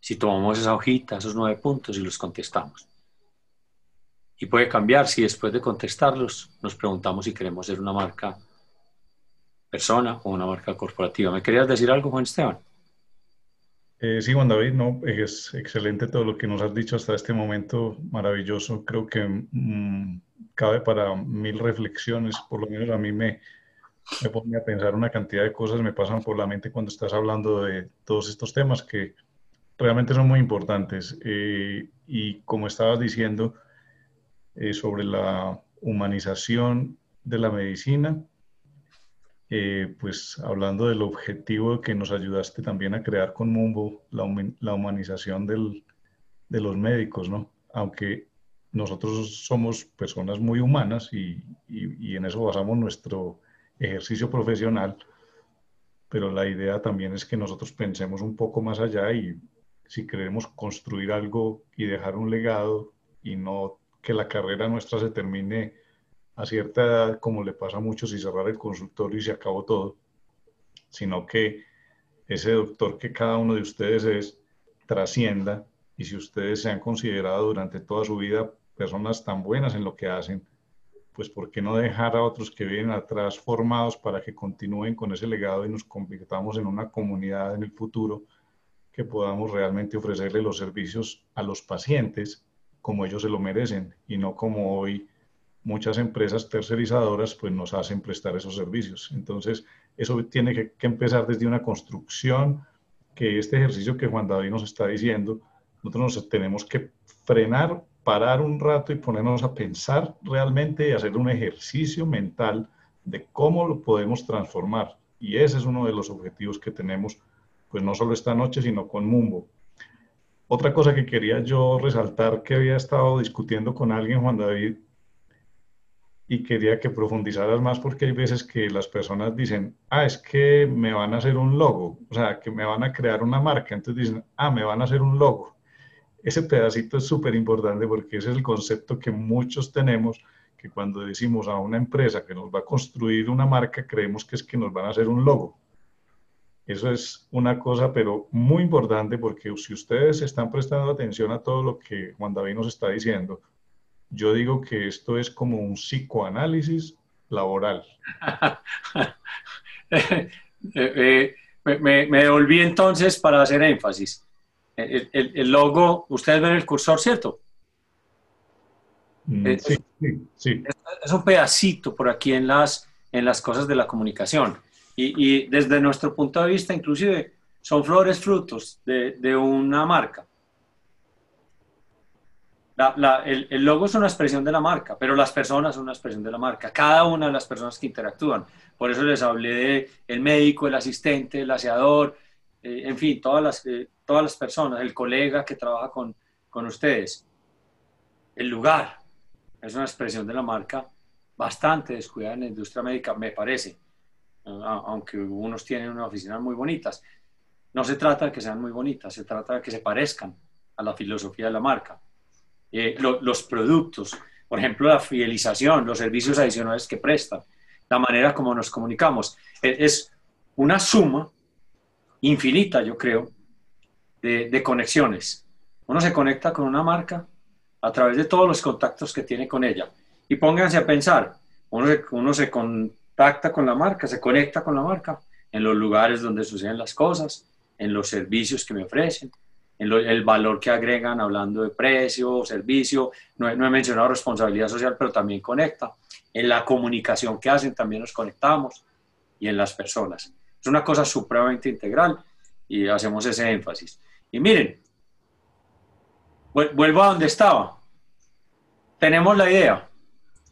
si tomamos esa hojita, esos nueve puntos y los contestamos. Y puede cambiar si después de contestarlos nos preguntamos si queremos ser una marca persona o una marca corporativa. ¿Me querías decir algo, Juan Esteban? Eh, sí, Juan David, no, es excelente todo lo que nos has dicho hasta este momento, maravilloso. Creo que mm, cabe para mil reflexiones, por lo menos a mí me, me pone a pensar una cantidad de cosas, me pasan por la mente cuando estás hablando de todos estos temas que realmente son muy importantes. Eh, y como estabas diciendo, eh, sobre la humanización de la medicina, eh, pues hablando del objetivo que nos ayudaste también a crear con Mumbo, la, humanización de los médicos, ¿no? Aunque nosotros somos personas muy humanas y, y, en eso basamos nuestro ejercicio profesional, pero la idea también es que nosotros pensemos un poco más allá y si queremos construir algo y dejar un legado y no que la carrera nuestra se termine a cierta edad, como le pasa a muchos, y cerrar el consultorio y se acabó todo, sino que ese doctor que cada uno de ustedes es trascienda y si ustedes se han considerado durante toda su vida personas tan buenas en lo que hacen, pues ¿por qué no dejar a otros que vienen atrás formados para que continúen con ese legado y nos convirtamos en una comunidad en el futuro que podamos realmente ofrecerle los servicios a los pacientes como ellos se lo merecen y no como hoy muchas empresas tercerizadoras pues nos hacen prestar esos servicios. Entonces, eso tiene que, empezar desde una construcción, que este ejercicio que Juan David nos está diciendo, nosotros nos tenemos que frenar, parar un rato y ponernos a pensar realmente y hacer un ejercicio mental de cómo lo podemos transformar. Y ese es uno de los objetivos que tenemos, pues no solo esta noche, sino con Mumbo. Otra cosa que quería yo resaltar que había estado discutiendo con alguien, Juan David, y quería que profundizaras más porque hay veces que las personas dicen, ah, es que me van a hacer un logo, o sea, que me van a crear una marca, entonces dicen, ah, me van a hacer un logo. Ese pedacito es súper importante porque ese es el concepto que muchos tenemos, que cuando decimos a una empresa que nos va a construir una marca, creemos que es que nos van a hacer un logo. Eso es una cosa, pero muy importante porque si ustedes están prestando atención a todo lo que Juan David nos está diciendo, yo digo que esto es como un psicoanálisis laboral. Eh, eh, me, me, devolví entonces para hacer énfasis. El, el, logo, ustedes ven el cursor, ¿cierto? Mm, eh, sí, sí, sí. Es, un pedacito por aquí en las, en las cosas de la comunicación. Y, desde nuestro punto de vista, inclusive, son flores frutos de, una marca. el, logo es una expresión de la marca, pero las personas son una expresión de la marca, cada una de las personas que interactúan. Por eso les hablé de el médico, el asistente, el aseador, eh, en fin, todas las, eh, todas las personas, el colega que trabaja con, con ustedes. El lugar es una expresión de la marca bastante descuidada en la industria médica, me parece aunque unos tienen unas oficinas muy bonitas. No se trata de que sean muy bonitas, se trata de que se parezcan a la filosofía de la marca. Eh, los productos, por ejemplo, la fidelización, los servicios adicionales que prestan, la manera como nos comunicamos, e, es una suma infinita, yo creo, de, conexiones. Uno se conecta con una marca a través de todos los contactos que tiene con ella. Y pónganse a pensar, uno se, uno se, con, contacta con la marca, se conecta con la marca en los lugares donde suceden las cosas, en los servicios que me ofrecen, en el valor que agregan hablando de precio, servicio, no no he, mencionado responsabilidad social, pero también conecta, en la comunicación que hacen también nos conectamos y en las personas. Es una cosa supremamente integral y hacemos ese énfasis. Y miren, vuelvo a donde estaba. Tenemos la idea,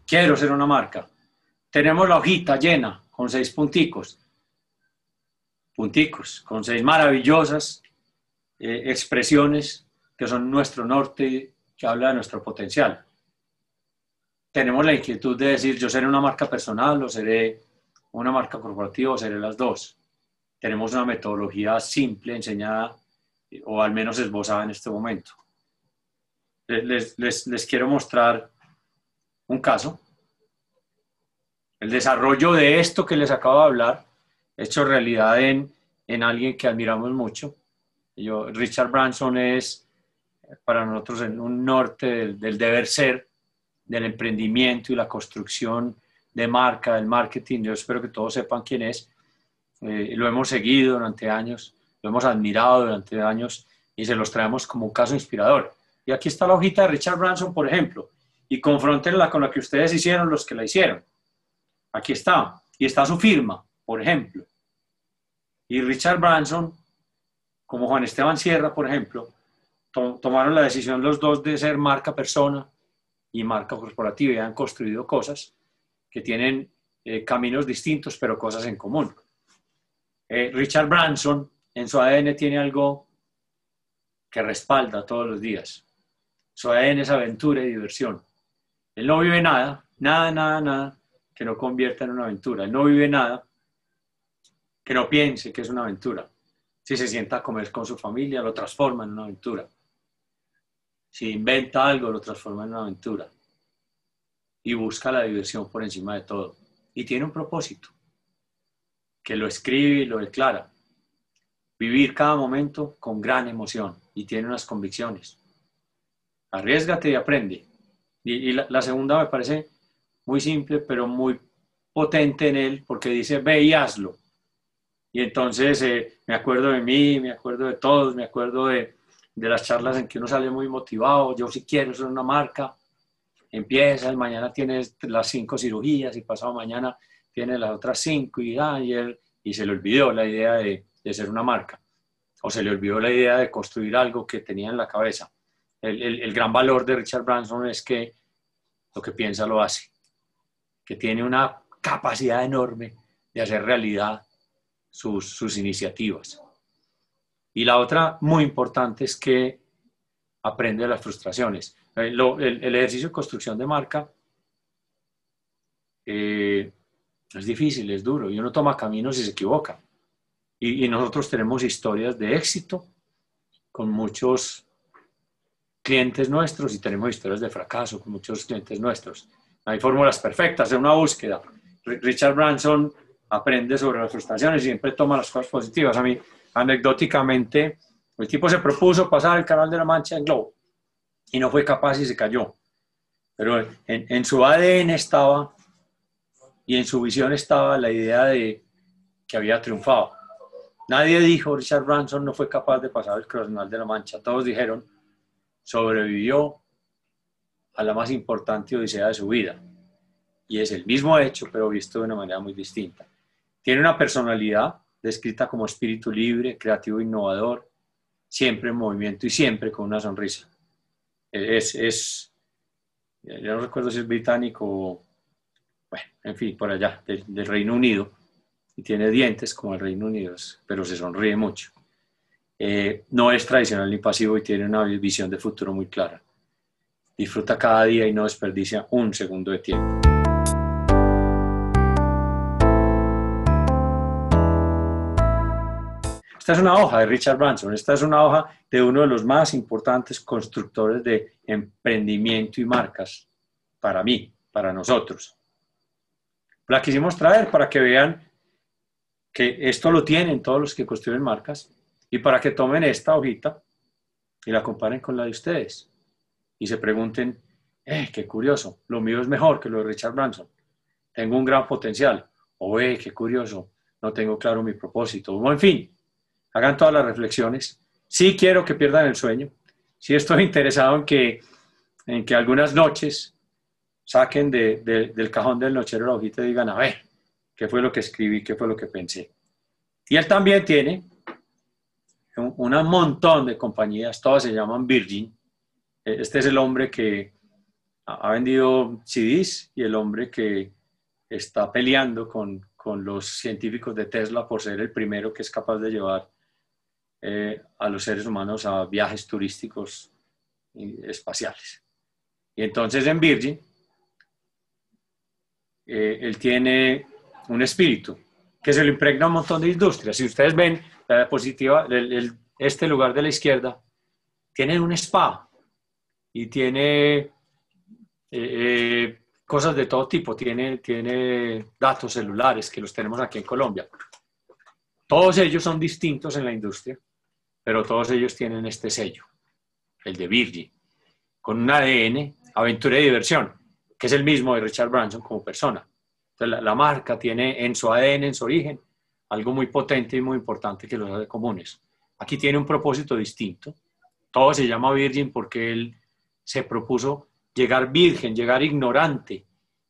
quiero ser una marca, tenemos la hojita llena con seis punticos, punticos, con seis maravillosas eh, expresiones que son nuestro norte, que habla de nuestro potencial. tenemos la inquietud de decir, yo seré una marca personal o seré una marca corporativa o seré las dos. Tenemos una metodología simple enseñada o al menos esbozada en este momento. Les, les, les quiero mostrar un caso. El desarrollo de esto que les acabo de hablar, hecho realidad en, en alguien que admiramos mucho. Yo, Richard Branson es para nosotros un norte del, del deber ser, del emprendimiento y la construcción de marca, del marketing. Yo espero que todos sepan quién es. Eh, lo hemos seguido durante años, lo hemos admirado durante años y se los traemos como un caso inspirador. Y aquí está la hojita de Richard Branson, por ejemplo, y confrontenla con la que ustedes hicieron los que la hicieron. Aquí está. Y está su firma, por ejemplo. Y Richard Branson, como Juan Esteban Sierra, por ejemplo, tomaron la decisión los dos de ser marca persona y marca corporativa y han construido cosas que tienen eh, caminos distintos, pero cosas en común. Eh, Richard Branson en su ADN tiene algo que respalda todos los días. Su ADN es aventura y diversión. Él no vive nada, nada, nada, nada que no convierta en una aventura. Él no vive nada que no piense que es una aventura. Si se sienta a comer con su familia, lo transforma en una aventura. Si inventa algo, lo transforma en una aventura. Y busca la diversión por encima de todo. Y tiene un propósito, que lo escribe y lo declara. Vivir cada momento con gran emoción y tiene unas convicciones. Arriesgate y aprende. Y, la, segunda me parece muy simple, pero muy potente en él, porque dice, ve y hazlo. Y entonces eh, me acuerdo de mí, me acuerdo de todos, me acuerdo de, de las charlas en que uno sale muy motivado, yo si quiero ser una marca, empiezas, mañana tienes las cinco cirugías y pasado mañana tienes las otras cinco y, ah, y, él, y se le olvidó la idea de, de, ser una marca o se le olvidó la idea de construir algo que tenía en la cabeza. El, el, el gran valor de Richard Branson es que lo que piensa lo hace, que tiene una capacidad enorme de hacer realidad sus, sus iniciativas. Y la otra muy importante es que aprende de las frustraciones. Eh, el, ejercicio de construcción de marca eh, es difícil, es duro, y uno toma caminos y se equivoca. Y, nosotros tenemos historias de éxito con muchos clientes nuestros y tenemos historias de fracaso con muchos clientes nuestros. Hay fórmulas perfectas, es una búsqueda. Richard Branson aprende sobre las frustraciones y siempre toma las cosas positivas. A mí anecdóticamente, el tipo se propuso pasar el canal de la Mancha en globo y no fue capaz y se cayó. Pero en, en su ADN estaba y en su visión estaba la idea de que había triunfado. Nadie dijo, Richard Branson no fue capaz de pasar el canal de la Mancha. Todos dijeron, sobrevivió a la más importante odisea de su vida. Y es el mismo hecho, pero visto de una manera muy distinta. Tiene una personalidad descrita como espíritu libre, creativo, innovador, siempre en movimiento y siempre con una sonrisa. Es, es ya no recuerdo si es británico bueno, en fin, por allá, del, del, Reino Unido, y tiene dientes como el Reino Unido, pero se sonríe mucho. Eh, no es tradicional ni pasivo y tiene una visión de futuro muy clara. Disfruta cada día y no desperdicia un segundo de tiempo. Esta es una hoja de Richard Branson, esta es una hoja de uno de los más importantes constructores de emprendimiento y marcas para mí, para nosotros. La quisimos traer para que vean que esto lo tienen todos los que construyen marcas y para que tomen esta hojita y la comparen con la de ustedes y se pregunten, eh, qué curioso, lo mío es mejor que lo de Richard Branson, tengo un gran potencial, o eh, qué curioso, no tengo claro mi propósito, o en fin, hagan todas las reflexiones. Sí quiero que pierdan el sueño. Sí estoy interesado en que, en que algunas noches saquen de, de, del cajón del nochero la hojita y digan, a ver, ¿qué fue lo que escribí? ¿Qué fue lo que pensé? Y él también tiene un, un montón de compañías, todas se llaman Virgin. Este es el hombre que ha vendido CDs y el hombre que está peleando con, con los científicos de Tesla por ser el primero que es capaz de llevar eh, a los seres humanos a viajes turísticos espaciales. Y entonces en Virgin eh, él tiene un espíritu que se lo impregna a un montón de industrias. Si ustedes ven la diapositiva, este lugar de la izquierda, tiene un spa y tiene eh, eh, cosas de todo tipo, tiene, tiene datos celulares que los tenemos aquí en Colombia. Todos ellos son distintos en la industria, pero todos ellos tienen este sello, el de Virgin, con un ADN, aventura y diversión, que es el mismo de Richard Branson como persona. Entonces, la, marca tiene en su ADN, en su origen, algo muy potente y muy importante que los hace comunes. Aquí tiene un propósito distinto. Todo se llama Virgin porque él se propuso llegar virgen, llegar ignorante,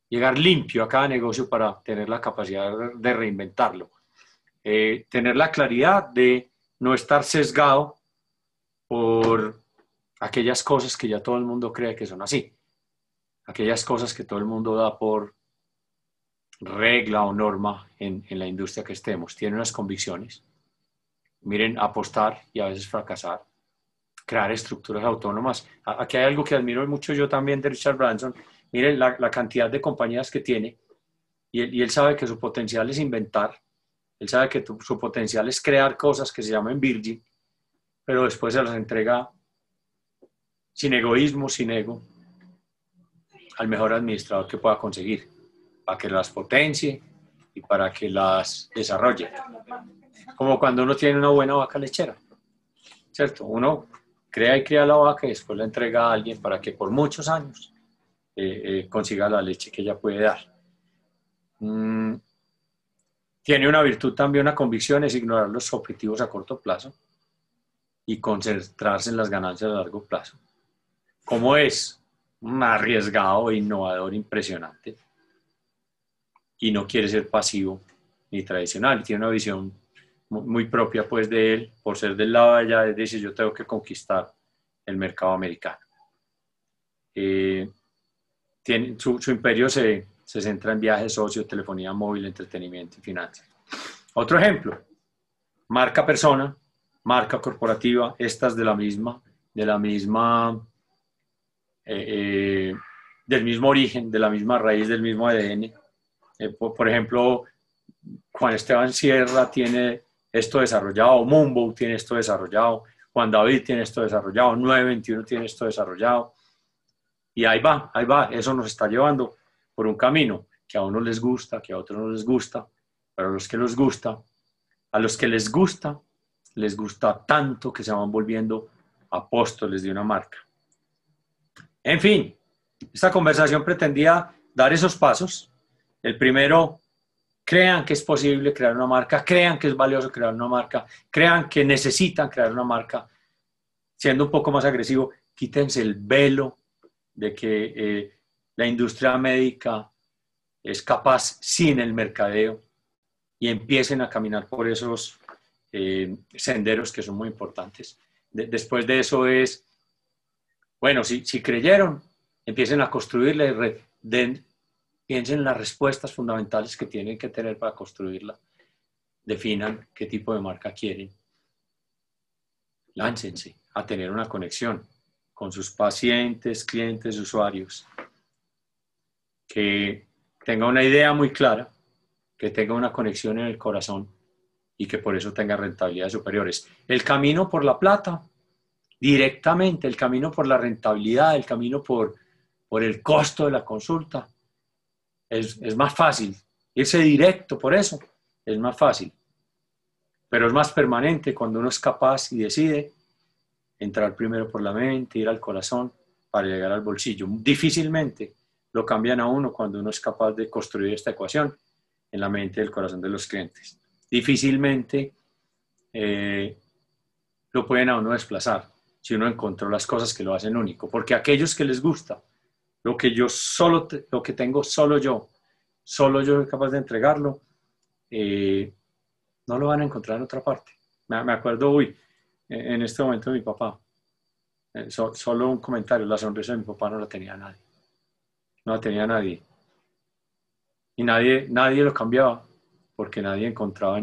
llegar limpio a cada negocio para tener la capacidad de reinventarlo. Eh, tener la claridad de no estar sesgado por aquellas cosas que ya todo el mundo cree que son así. Aquellas cosas que todo el mundo da por regla o norma en, la industria que estemos. Tiene unas convicciones. Miren, apostar y a veces fracasar. Crear estructuras autónomas. Aquí hay algo que admiro mucho yo también de Richard Branson. Miren la, cantidad de compañías que tiene. Y él, sabe que su potencial es inventar. Él sabe que su potencial es crear cosas que se llaman Virgin. Pero después se las entrega sin egoísmo, sin ego, al mejor administrador que pueda conseguir para que las potencie y para que las desarrolle. Como cuando uno tiene una buena vaca lechera, ¿cierto? Uno crea y crea la vaca y después la entrega a alguien para que por muchos años eh, eh, consiga la leche que ella puede dar. Mm, tiene una virtud también, una convicción, es ignorar los objetivos a corto plazo y concentrarse en las ganancias a largo plazo. ¿Cómo es? Un arriesgado e innovador impresionante y no quiere ser pasivo ni tradicional. Tiene una visión muy propia pues de él, por ser del lado de allá, es decir, yo tengo que conquistar el mercado americano. Eh, tiene, su, imperio se, se, centra en viajes, socio, telefonía móvil, entretenimiento y finanzas. Otro ejemplo, marca persona, marca corporativa, estas de la misma, de la misma, eh, eh, del mismo origen, de la misma raíz, del mismo ADN, por, ejemplo, Juan Esteban Sierra tiene esto desarrollado, Mumbo tiene esto desarrollado, Juan David tiene esto desarrollado, 921 tiene esto desarrollado. Y ahí va, ahí va, eso nos está llevando por un camino que a unos les gusta, que a otros no les gusta, pero a los que les gusta, a los que les gusta, les gusta tanto que se van volviendo apóstoles de una marca. En fin, esta conversación pretendía dar esos pasos el primero, crean que es posible crear una marca, crean que es valioso crear una marca, crean que necesitan crear una marca. Siendo un poco más agresivo, quítense el velo de que eh, la industria médica es capaz sin el mercadeo y empiecen a caminar por esos eh, senderos que son muy importantes. después de eso es, bueno, si, si creyeron, empiecen a construirle, den, piensen en las respuestas fundamentales que tienen que tener para construirla, definan qué tipo de marca quieren, láncense a tener una conexión con sus pacientes, clientes, usuarios, que tenga una idea muy clara, que tenga una conexión en el corazón y que por eso tenga rentabilidades superiores. El camino por la plata, directamente, el camino por la rentabilidad, el camino por, por el costo de la consulta, es, más fácil. Irse directo por eso es más fácil. Pero es más permanente cuando uno es capaz y decide entrar primero por la mente, ir al corazón para llegar al bolsillo. Difícilmente lo cambian a uno cuando uno es capaz de construir esta ecuación en la mente y el corazón de los clientes. Difícilmente eh, lo pueden a uno desplazar si uno encontró las cosas que lo hacen único, porque aquellos que les gusta lo que yo solo, lo que tengo solo yo, solo yo soy capaz de entregarlo, eh, no lo van a encontrar en otra parte. Me, acuerdo hoy, en este momento de mi papá, eh, solo un comentario, la sonrisa de mi papá no la tenía nadie, no la tenía nadie. Y nadie, nadie lo cambiaba, porque nadie encontraba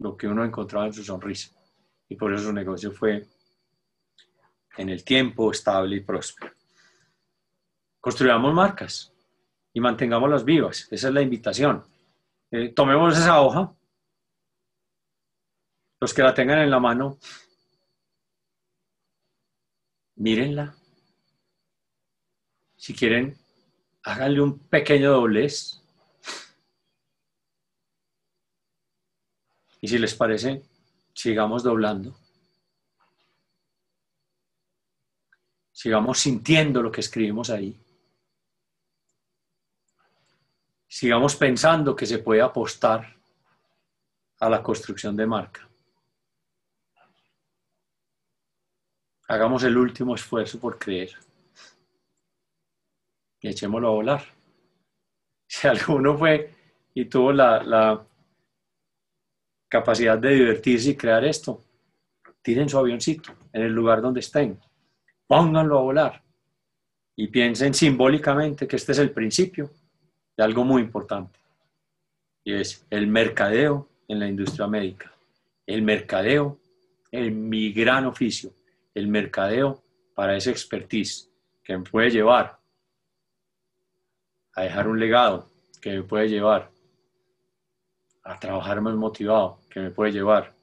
lo que uno encontraba en su sonrisa. Y por eso su negocio fue en el tiempo estable y próspero. Construyamos marcas. y mantengámoslas vivas. Esa es la invitación. Eh, tomemos esa hoja, los que la tengan en la mano, mírenla. Si quieren, háganle un pequeño doblez. Y si les parece, sigamos doblando. Sigamos sintiendo lo que escribimos ahí. Sigamos pensando que se puede apostar a la construcción de marca. Hagamos el último esfuerzo por creer. Y echémoslo a volar. Si alguno fue y tuvo la, la capacidad de divertirse y crear esto, tiren su avioncito en el lugar donde estén pónganlo a volar y piensen simbólicamente que este es el principio de algo muy importante. Y es el mercadeo en la industria médica. El mercadeo en mi gran oficio. El mercadeo para esa expertise que me puede llevar a dejar un legado, que me puede llevar a trabajar más motivado, que me puede llevar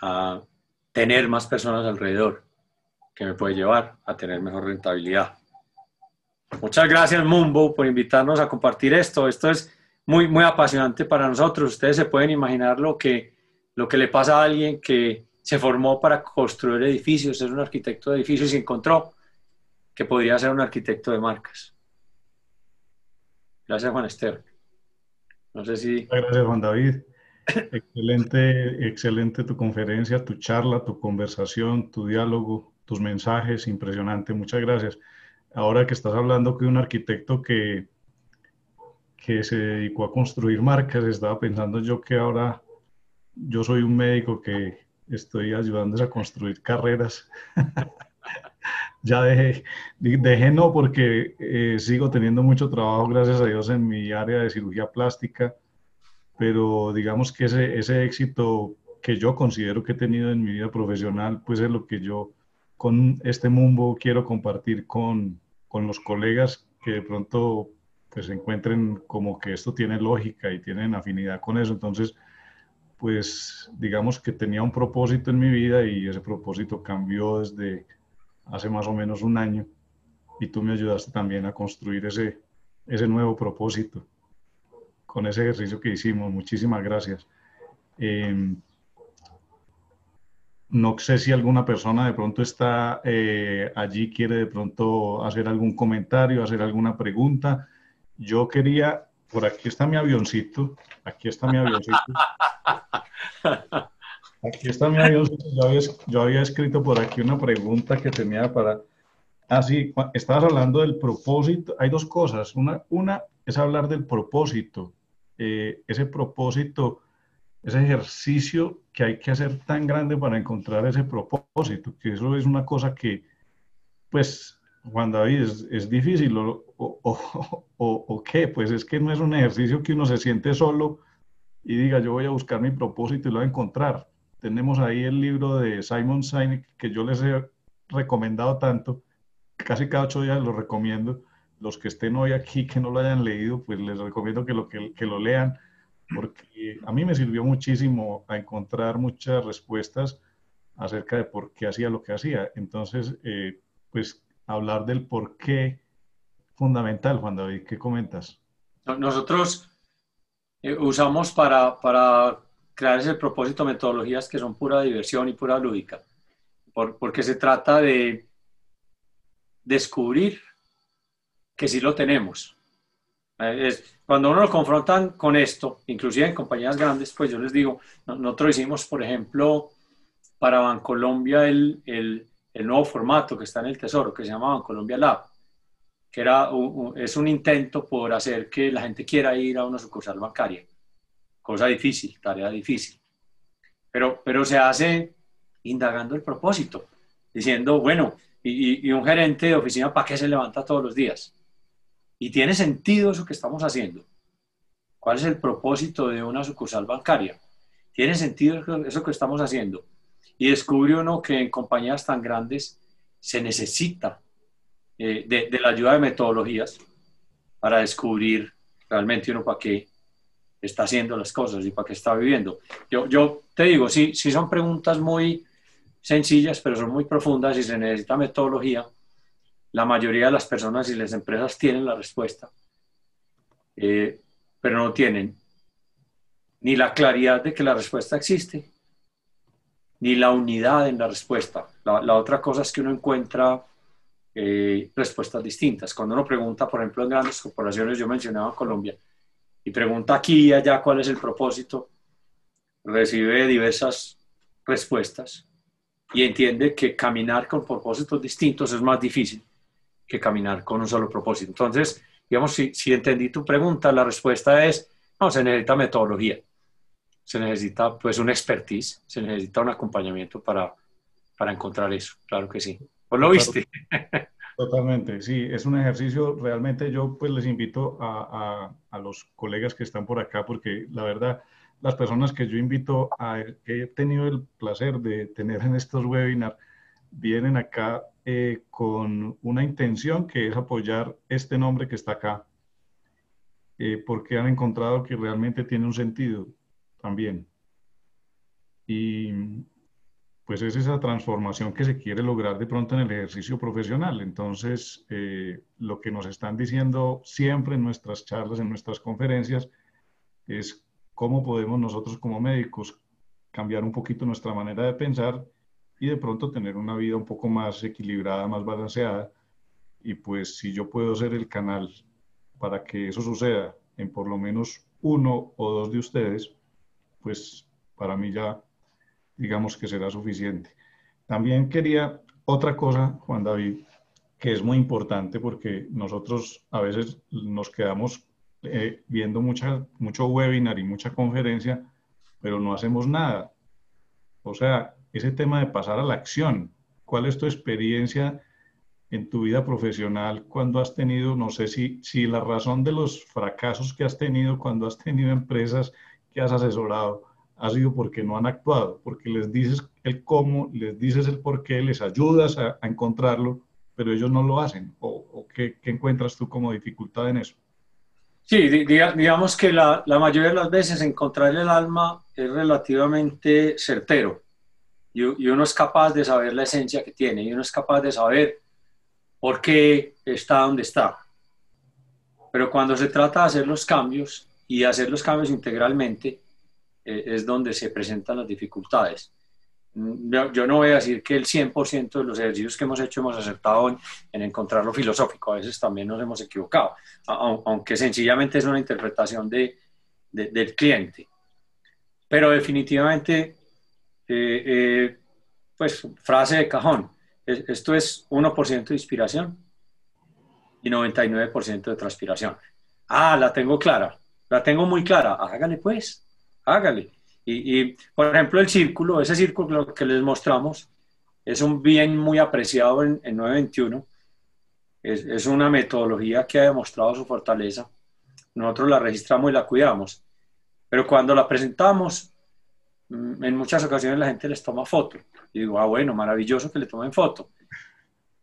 a tener más personas alrededor, que me puede llevar a tener mejor rentabilidad. Muchas gracias, Mumbo, por invitarnos a compartir esto. Esto es muy, muy apasionante para nosotros. Ustedes se pueden imaginar lo que, lo que le pasa a alguien que se formó para construir edificios, es un arquitecto de edificios y encontró que podría ser un arquitecto de marcas. Gracias, Juan Esteban. No sé si... Gracias, Juan David. Excelente, excelente tu conferencia, tu charla, tu conversación, tu diálogo tus mensajes, impresionante, muchas gracias. Ahora que estás hablando que un arquitecto que, que se dedicó a construir marcas, estaba pensando yo que ahora yo soy un médico que estoy ayudándoles a construir carreras. ya dejé, dejé no porque eh, sigo teniendo mucho trabajo, gracias a Dios, en mi área de cirugía plástica, pero digamos que ese, ese éxito que yo considero que he tenido en mi vida profesional, pues es lo que yo con este Mumbo quiero compartir con, con los colegas que de pronto pues encuentren como que esto tiene lógica y tienen afinidad con eso. Entonces, pues digamos que tenía un propósito en mi vida y ese propósito cambió desde hace más o menos un año y tú me ayudaste también a construir ese, ese nuevo propósito con ese ejercicio que hicimos. Muchísimas gracias. Eh, no sé si alguna persona de pronto está eh, allí, quiere de pronto hacer algún comentario, hacer alguna pregunta. Yo quería, por aquí está mi avioncito, aquí está mi avioncito. Aquí está mi avioncito. Yo había, escrito por aquí una pregunta que tenía para... Ah, sí, estabas hablando del propósito. Hay dos cosas. Una, una es hablar del propósito. Eh, ese propósito ese ejercicio que hay que hacer tan grande para encontrar ese propósito, que eso es una cosa que, pues, Juan David, es, difícil, o, o, o, qué, pues es que no es un ejercicio que uno se siente solo y diga, yo voy a buscar mi propósito y lo voy a encontrar. Tenemos ahí el libro de Simon Sinek que yo les he recomendado tanto, casi cada ocho días lo recomiendo. Los que estén hoy aquí que no lo hayan leído, pues les recomiendo que lo, que, que lo lean porque a mí me sirvió muchísimo a encontrar muchas respuestas acerca de por qué hacía lo que hacía. Entonces, eh, pues hablar del por qué fundamental, Juan David, ¿qué comentas? Nosotros eh, usamos para, para, crear ese propósito metodologías que son pura diversión y pura lúdica, porque se trata de descubrir que sí lo tenemos. Eh, es, cuando uno lo confrontan con esto, inclusive en compañías grandes, pues yo les digo, nosotros hicimos, por ejemplo, para Bancolombia el, el, nuevo formato que está en el Tesoro, que se llama Bancolombia Lab, que era, es un intento por hacer que la gente quiera ir a una sucursal bancaria. Cosa difícil, tarea difícil. Pero, pero se hace indagando el propósito, diciendo, bueno, y, y un gerente de oficina, ¿para qué se levanta todos los días? Y tiene sentido eso que estamos haciendo. ¿Cuál es el propósito de una sucursal bancaria? Tiene sentido eso que estamos haciendo. Y descubre uno que en compañías tan grandes se necesita eh, de, la ayuda de metodologías para descubrir realmente uno para qué está haciendo las cosas y para qué está viviendo. Yo, yo te digo, sí, sí son preguntas muy sencillas, pero son muy profundas y se necesita metodología. La mayoría de las personas y las empresas tienen la respuesta, eh, pero no tienen ni la claridad de que la respuesta existe, ni la unidad en la respuesta. La, otra cosa es que uno encuentra eh, respuestas distintas. Cuando uno pregunta, por ejemplo, en grandes corporaciones, yo mencionaba Colombia, y pregunta aquí y allá cuál es el propósito, recibe diversas respuestas y entiende que caminar con propósitos distintos es más difícil que caminar con un solo propósito. Entonces, digamos, si, si entendí tu pregunta, la respuesta es, no, se necesita metodología, se necesita pues un expertise, se necesita un acompañamiento para, para encontrar eso, claro que sí. ¿O lo viste? Totalmente, sí, es un ejercicio, realmente yo pues les invito a, a, los colegas que están por acá, porque la verdad, las personas que yo invito, a, que he tenido el placer de tener en estos webinars, vienen acá eh, con una intención que es apoyar este nombre que está acá, eh, porque han encontrado que realmente tiene un sentido también. Y pues es esa transformación que se quiere lograr de pronto en el ejercicio profesional. Entonces, eh, lo que nos están diciendo siempre en nuestras charlas, en nuestras conferencias, es cómo podemos nosotros como médicos cambiar un poquito nuestra manera de pensar y de pronto tener una vida un poco más equilibrada, más balanceada. Y pues si yo puedo ser el canal para que eso suceda en por lo menos uno o dos de ustedes, pues para mí ya digamos que será suficiente. También quería otra cosa, Juan David, que es muy importante porque nosotros a veces nos quedamos eh, viendo mucha, mucho webinar y mucha conferencia, pero no hacemos nada. O sea, ese tema de pasar a la acción, ¿cuál es tu experiencia en tu vida profesional cuando has tenido, no sé si, si la razón de los fracasos que has tenido cuando has tenido empresas que has asesorado, ha sido porque no han actuado, porque les dices el cómo, les dices el por qué, les ayudas a, encontrarlo, pero ellos no lo hacen. ¿O, qué, encuentras tú como dificultad en eso? Sí, digamos que la, la, mayoría de las veces encontrar el alma es relativamente certero y, y, uno es capaz de saber la esencia que tiene y uno es capaz de saber por qué está donde está. Pero cuando se trata de hacer los cambios y hacer los cambios integralmente, eh, es donde se presentan las dificultades. Mm, yo no voy a decir que el 100% de los ejercicios que hemos hecho hemos acertado en, encontrar lo filosófico, a veces también nos hemos equivocado, aunque sencillamente es una interpretación de, del cliente. Pero definitivamente, eh, eh, pues frase de cajón, esto es 1% de inspiración y 99% de transpiración. Ah, la tengo clara, la tengo muy clara, hágale pues hágale. Y, por ejemplo, el círculo, ese círculo que les mostramos, es un bien muy apreciado en, en 921. Es, una metodología que ha demostrado su fortaleza. Nosotros la registramos y la cuidamos. Pero cuando la presentamos, en muchas ocasiones la gente les toma foto. Y digo, ah, bueno, maravilloso que le tomen foto.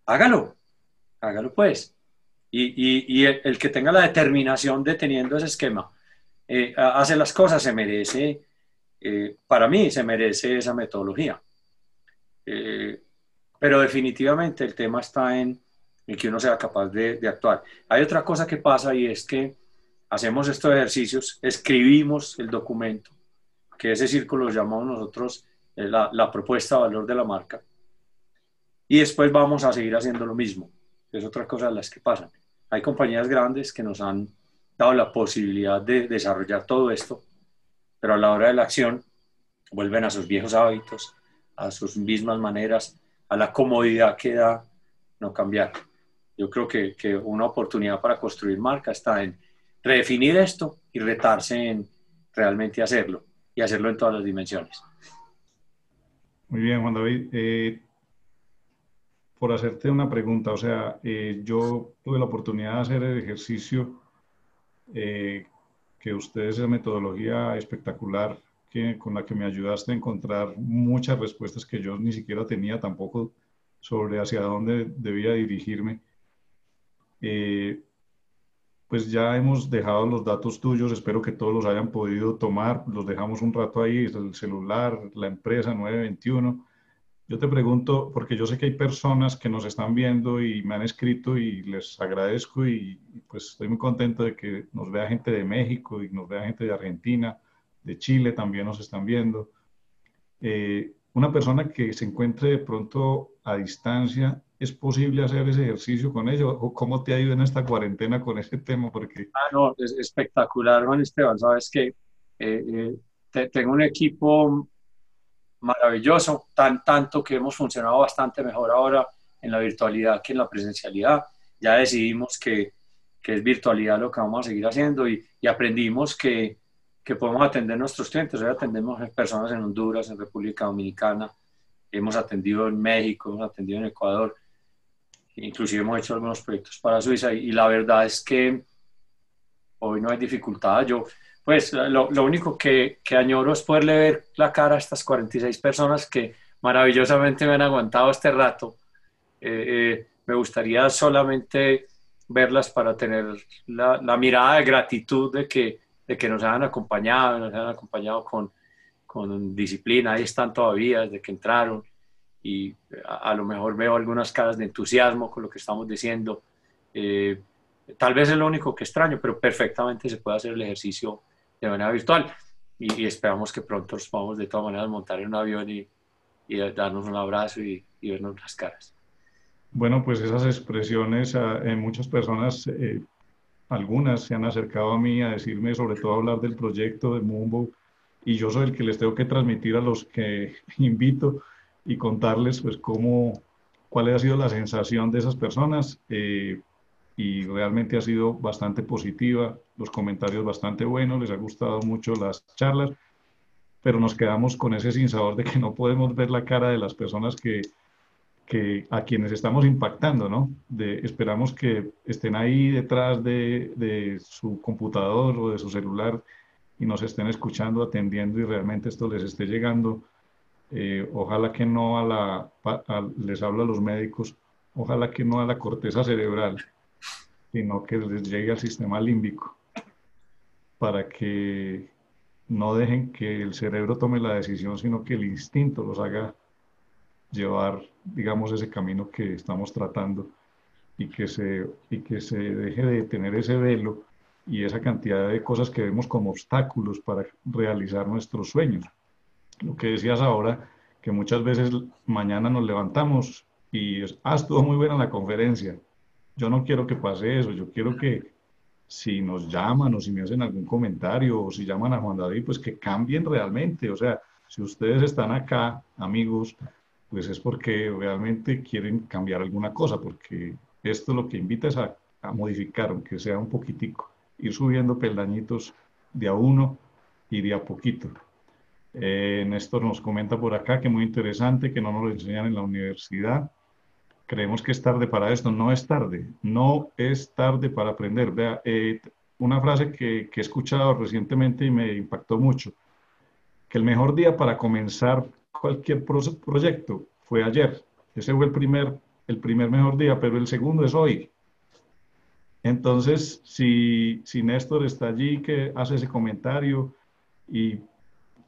Hágalo, hágalo pues. Y, y, el, que tenga la determinación de teniendo ese esquema eh, hace las cosas, se merece, eh, para mí se merece esa metodología. Eh, pero definitivamente el tema está en, que uno sea capaz de, actuar. Hay otra cosa que pasa y es que hacemos estos ejercicios, escribimos el documento, que ese círculo lo llamamos nosotros la, la propuesta de valor de la marca, y después vamos a seguir haciendo lo mismo. Es otra cosa de las que pasan. Hay compañías grandes que nos han dado la posibilidad de desarrollar todo esto, pero a la hora de la acción vuelven a sus viejos hábitos, a sus mismas maneras, a la comodidad que da no cambiar. Yo creo que, que una oportunidad para construir marca está en redefinir esto y retarse en realmente hacerlo y hacerlo en todas las dimensiones. Muy bien, Juan David. Eh, por hacerte una pregunta, o sea, eh, yo tuve la oportunidad de hacer el ejercicio eh, que ustedes esa metodología espectacular que, con la que me ayudaste a encontrar muchas respuestas que yo ni siquiera tenía tampoco sobre hacia dónde debía dirigirme. Eh, pues ya hemos dejado los datos tuyos, espero que todos los hayan podido tomar, los dejamos un rato ahí, el celular, la empresa 921. Yo te pregunto, porque yo sé que hay personas que nos están viendo y me han escrito y les agradezco y, pues estoy muy contento de que nos vea gente de México y nos vea gente de Argentina, de Chile también nos están viendo. Eh, una persona que se encuentre de pronto a distancia ¿Es posible hacer ese ejercicio con ellos? ¿O cómo te ha ido en esta cuarentena con ese tema? Porque... Ah, no, es espectacular, Juan Esteban. Sabes que eh, eh, tengo un equipo maravilloso, tan, tanto que hemos funcionado bastante mejor ahora en la virtualidad que en la presencialidad. Ya decidimos que, que es virtualidad lo que vamos a seguir haciendo y, y aprendimos que, que, podemos atender nuestros clientes. Hoy atendemos personas en Honduras, en República Dominicana, hemos atendido en México, hemos atendido en Ecuador inclusive hemos hecho algunos proyectos para Suiza y, la verdad es que hoy no hay dificultad. Yo, pues lo, lo, único que, que añoro es poderle ver la cara a estas 46 personas que maravillosamente me han aguantado este rato. Eh, eh, me gustaría solamente verlas para tener la, la, mirada de gratitud de que, de que nos hayan acompañado, nos hayan acompañado con, con disciplina, ahí están todavía desde que entraron y a, lo mejor veo algunas caras de entusiasmo con lo que estamos diciendo. Eh, tal vez es lo único que extraño, pero perfectamente se puede hacer el ejercicio de manera virtual y, esperamos que pronto nos podamos de todas maneras montar en un avión y, y darnos un abrazo y, vernos las caras. Bueno, pues esas expresiones, en eh, muchas personas, eh, algunas se han acercado a mí a decirme, sobre todo hablar del proyecto de Mumbo, y yo soy el que les tengo que transmitir a los que invito y contarles pues cómo, cuál ha sido la sensación de esas personas eh, y realmente ha sido bastante positiva, los comentarios bastante buenos, les ha gustado mucho las charlas, pero nos quedamos con ese sinsabor de que no podemos ver la cara de las personas que, que a quienes estamos impactando, ¿no? De, esperamos que estén ahí detrás de, de su computador o de su celular y nos estén escuchando, atendiendo y realmente esto les esté llegando eh, ojalá que no a la, les hablo a los médicos, ojalá que no a la corteza cerebral, sino que les llegue al sistema límbico, para que no dejen que el cerebro tome la decisión, sino que el instinto los haga llevar, digamos, ese camino que estamos tratando y que se, y que se deje de tener ese velo y esa cantidad de cosas que vemos como obstáculos para realizar nuestros sueños lo que decías ahora, que muchas veces mañana nos levantamos y ah, estuvo muy buena la conferencia. Yo no quiero que pase eso, yo quiero que si nos llaman o si me hacen algún comentario o si llaman a Juan David, pues que cambien realmente. O sea, si ustedes están acá, amigos, pues es porque realmente quieren cambiar alguna cosa, porque esto lo que invita es a, a modificar, aunque sea un poquitico, ir subiendo peldañitos de a uno y de a poquito. Eh, Néstor nos comenta por acá que muy interesante, que no nos lo enseñan en la universidad. Creemos que es tarde para esto. No es tarde, no es tarde para aprender. Vea, eh, una frase que, que, he escuchado recientemente y me impactó mucho, que el mejor día para comenzar cualquier proyecto fue ayer. Ese fue el primer, el primer mejor día, pero el segundo es hoy. Entonces, si, si Néstor está allí, que hace ese comentario y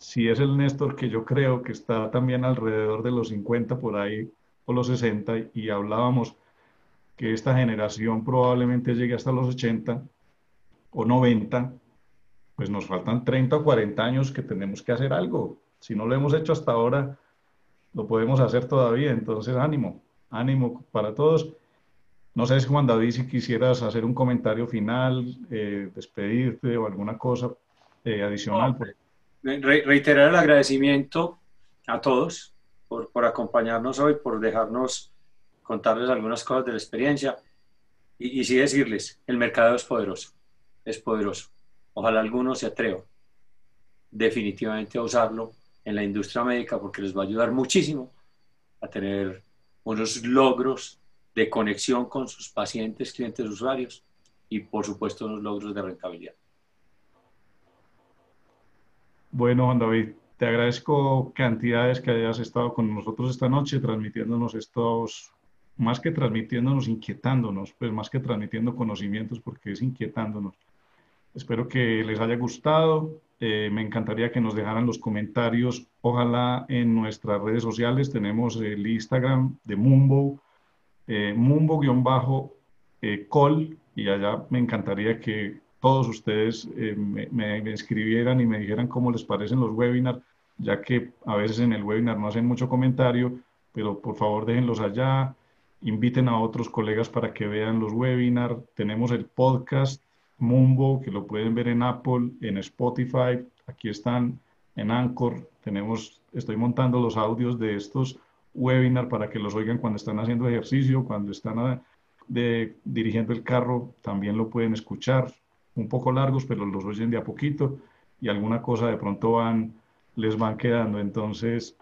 si es el Néstor que yo creo que está también alrededor de los 50 por ahí o los 60 y hablábamos que esta generación probablemente llegue hasta los 80 o 90, pues nos faltan 30 o 40 años que tenemos que hacer algo. Si no lo hemos hecho hasta ahora, lo podemos hacer todavía. Entonces, ánimo, ánimo para todos. No sé, Juan David, si quisieras hacer un comentario final, eh, despedirte o alguna cosa eh, adicional reiterar el agradecimiento a todos por, por, acompañarnos hoy, por dejarnos contarles algunas cosas de la experiencia y, y sí decirles, el mercado es poderoso, es poderoso. Ojalá alguno se atreva definitivamente a usarlo en la industria médica porque les va a ayudar muchísimo a tener unos logros de conexión con sus pacientes, clientes, usuarios y por supuesto unos logros de rentabilidad. Bueno, Juan David, te agradezco cantidades que hayas estado con nosotros esta noche transmitiéndonos estos más que transmitiéndonos, inquietándonos, pues más que transmitiendo conocimientos, porque es inquietándonos. Espero que les haya gustado. Eh, me encantaría que nos dejaran los comentarios. Ojalá en nuestras redes sociales tenemos el Instagram de Mumbo, eh, Mumbo-call, y allá me encantaría que todos ustedes eh, me, me, escribieran y me dijeran cómo les parecen los webinars, ya que a veces en el webinar no hacen mucho comentario, pero por favor déjenlos allá, inviten a otros colegas para que vean los webinars. Tenemos el podcast Mumbo, que lo pueden ver en Apple, en Spotify, aquí están en Anchor. Tenemos, estoy montando los audios de estos webinars para que los oigan cuando están haciendo ejercicio, cuando están ah, dirigiendo el carro, también lo pueden escuchar. Un poco largos, pero los oyen de a poquito y alguna cosa de pronto van, les van quedando. Entonces,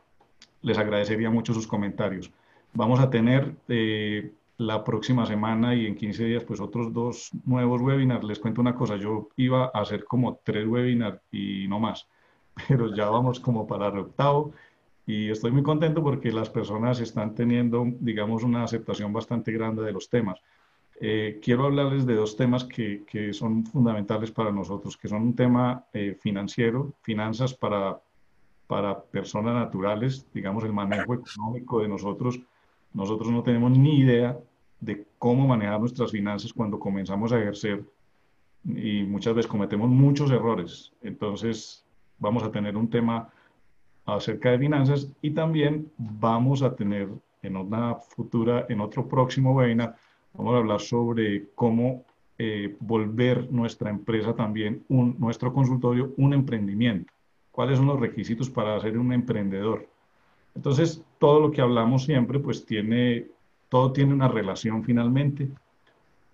les agradecería mucho sus comentarios. Vamos a tener eh, la próxima semana y en 15 días pues otros dos nuevos webinars. Les cuento una cosa, yo iba a hacer como tres webinars y no más, pero ya vamos como para el octavo y estoy muy contento porque las personas están teniendo, digamos, una aceptación bastante grande de los temas. Eh, quiero hablarles de dos temas que, que, son fundamentales para nosotros, que son un tema eh, financiero, finanzas para, para personas naturales, digamos, el manejo económico de nosotros. Nosotros no tenemos ni idea de cómo manejar nuestras finanzas cuando comenzamos a ejercer y muchas veces cometemos muchos errores. Entonces vamos a tener un tema acerca de finanzas y también vamos a tener en una futura, en otro próximo webinar, vamos a hablar sobre cómo eh, volver nuestra empresa también, un, nuestro consultorio, un emprendimiento. ¿Cuáles son los requisitos para ser un emprendedor? Entonces, todo lo que hablamos siempre, pues tiene todo tiene una relación finalmente,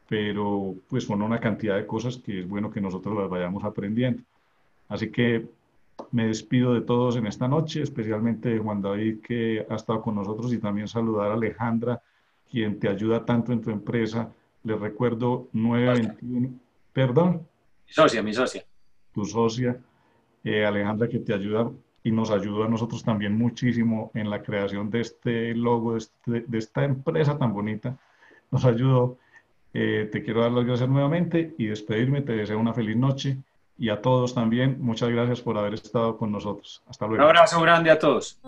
pero pues son una cantidad de cosas que es bueno que nosotros las vayamos aprendiendo. Así que me despido de todos en esta noche, especialmente de Juan David que ha estado con nosotros y también saludar a Alejandra, quien te ayuda tanto en tu empresa. Les recuerdo 921, perdón. Mi socia, mi socia. Tu socia, eh, Alejandra, que te ayuda y nos ayudó a nosotros también muchísimo en la creación de este logo, de, este, esta empresa tan bonita. Nos ayudó. Eh, te quiero dar las gracias nuevamente y despedirme. Te deseo una feliz noche y a todos también. Muchas gracias por haber estado con nosotros. Hasta luego. Un abrazo grande a todos.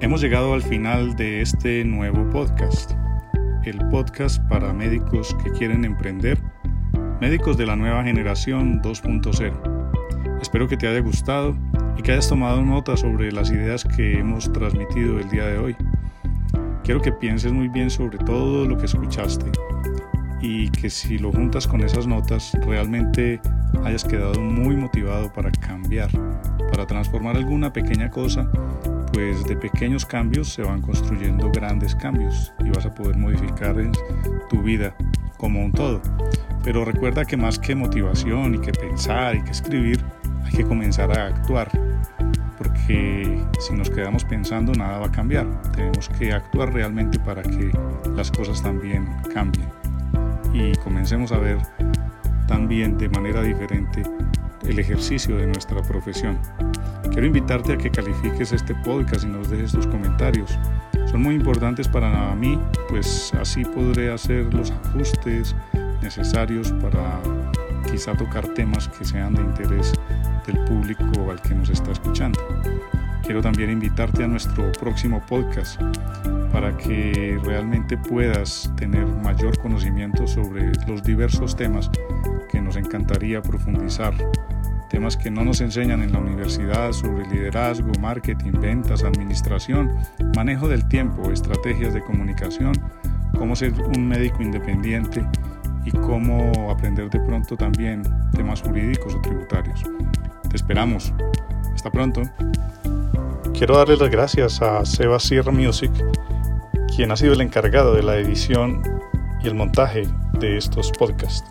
Hemos llegado al final de este nuevo podcast, el podcast para médicos que quieren emprender, médicos de la nueva generación 2.0. Espero que te haya gustado y que hayas tomado nota sobre las ideas que hemos transmitido el día de hoy. Quiero que pienses muy bien sobre todo lo que escuchaste y que si lo juntas con esas notas realmente hayas quedado muy motivado para cambiar, para transformar alguna pequeña cosa, pues de pequeños cambios se van construyendo grandes cambios y vas a poder modificar tu vida como un todo. Pero recuerda que más que motivación y que pensar y que escribir, hay que comenzar a actuar, porque si nos quedamos pensando nada va a cambiar. Tenemos que actuar realmente para que las cosas también cambien y comencemos a ver también de manera diferente el ejercicio de nuestra profesión. Quiero invitarte a que califiques este podcast y nos dejes tus comentarios. Son muy importantes para mí, pues así podré hacer los ajustes necesarios para quizá tocar temas que sean de interés del público al que nos está escuchando. Quiero también invitarte a nuestro próximo podcast para que realmente puedas tener mayor conocimiento sobre los diversos temas que nos encantaría profundizar. Temas que no nos enseñan en la universidad sobre liderazgo, marketing, ventas, administración, manejo del tiempo, estrategias de comunicación, cómo ser un médico independiente y cómo aprender de pronto también temas jurídicos o tributarios. Te esperamos. Hasta pronto. Quiero darle las gracias a Seba Sierra Music, quien ha sido el encargado de la edición y el montaje de estos podcasts.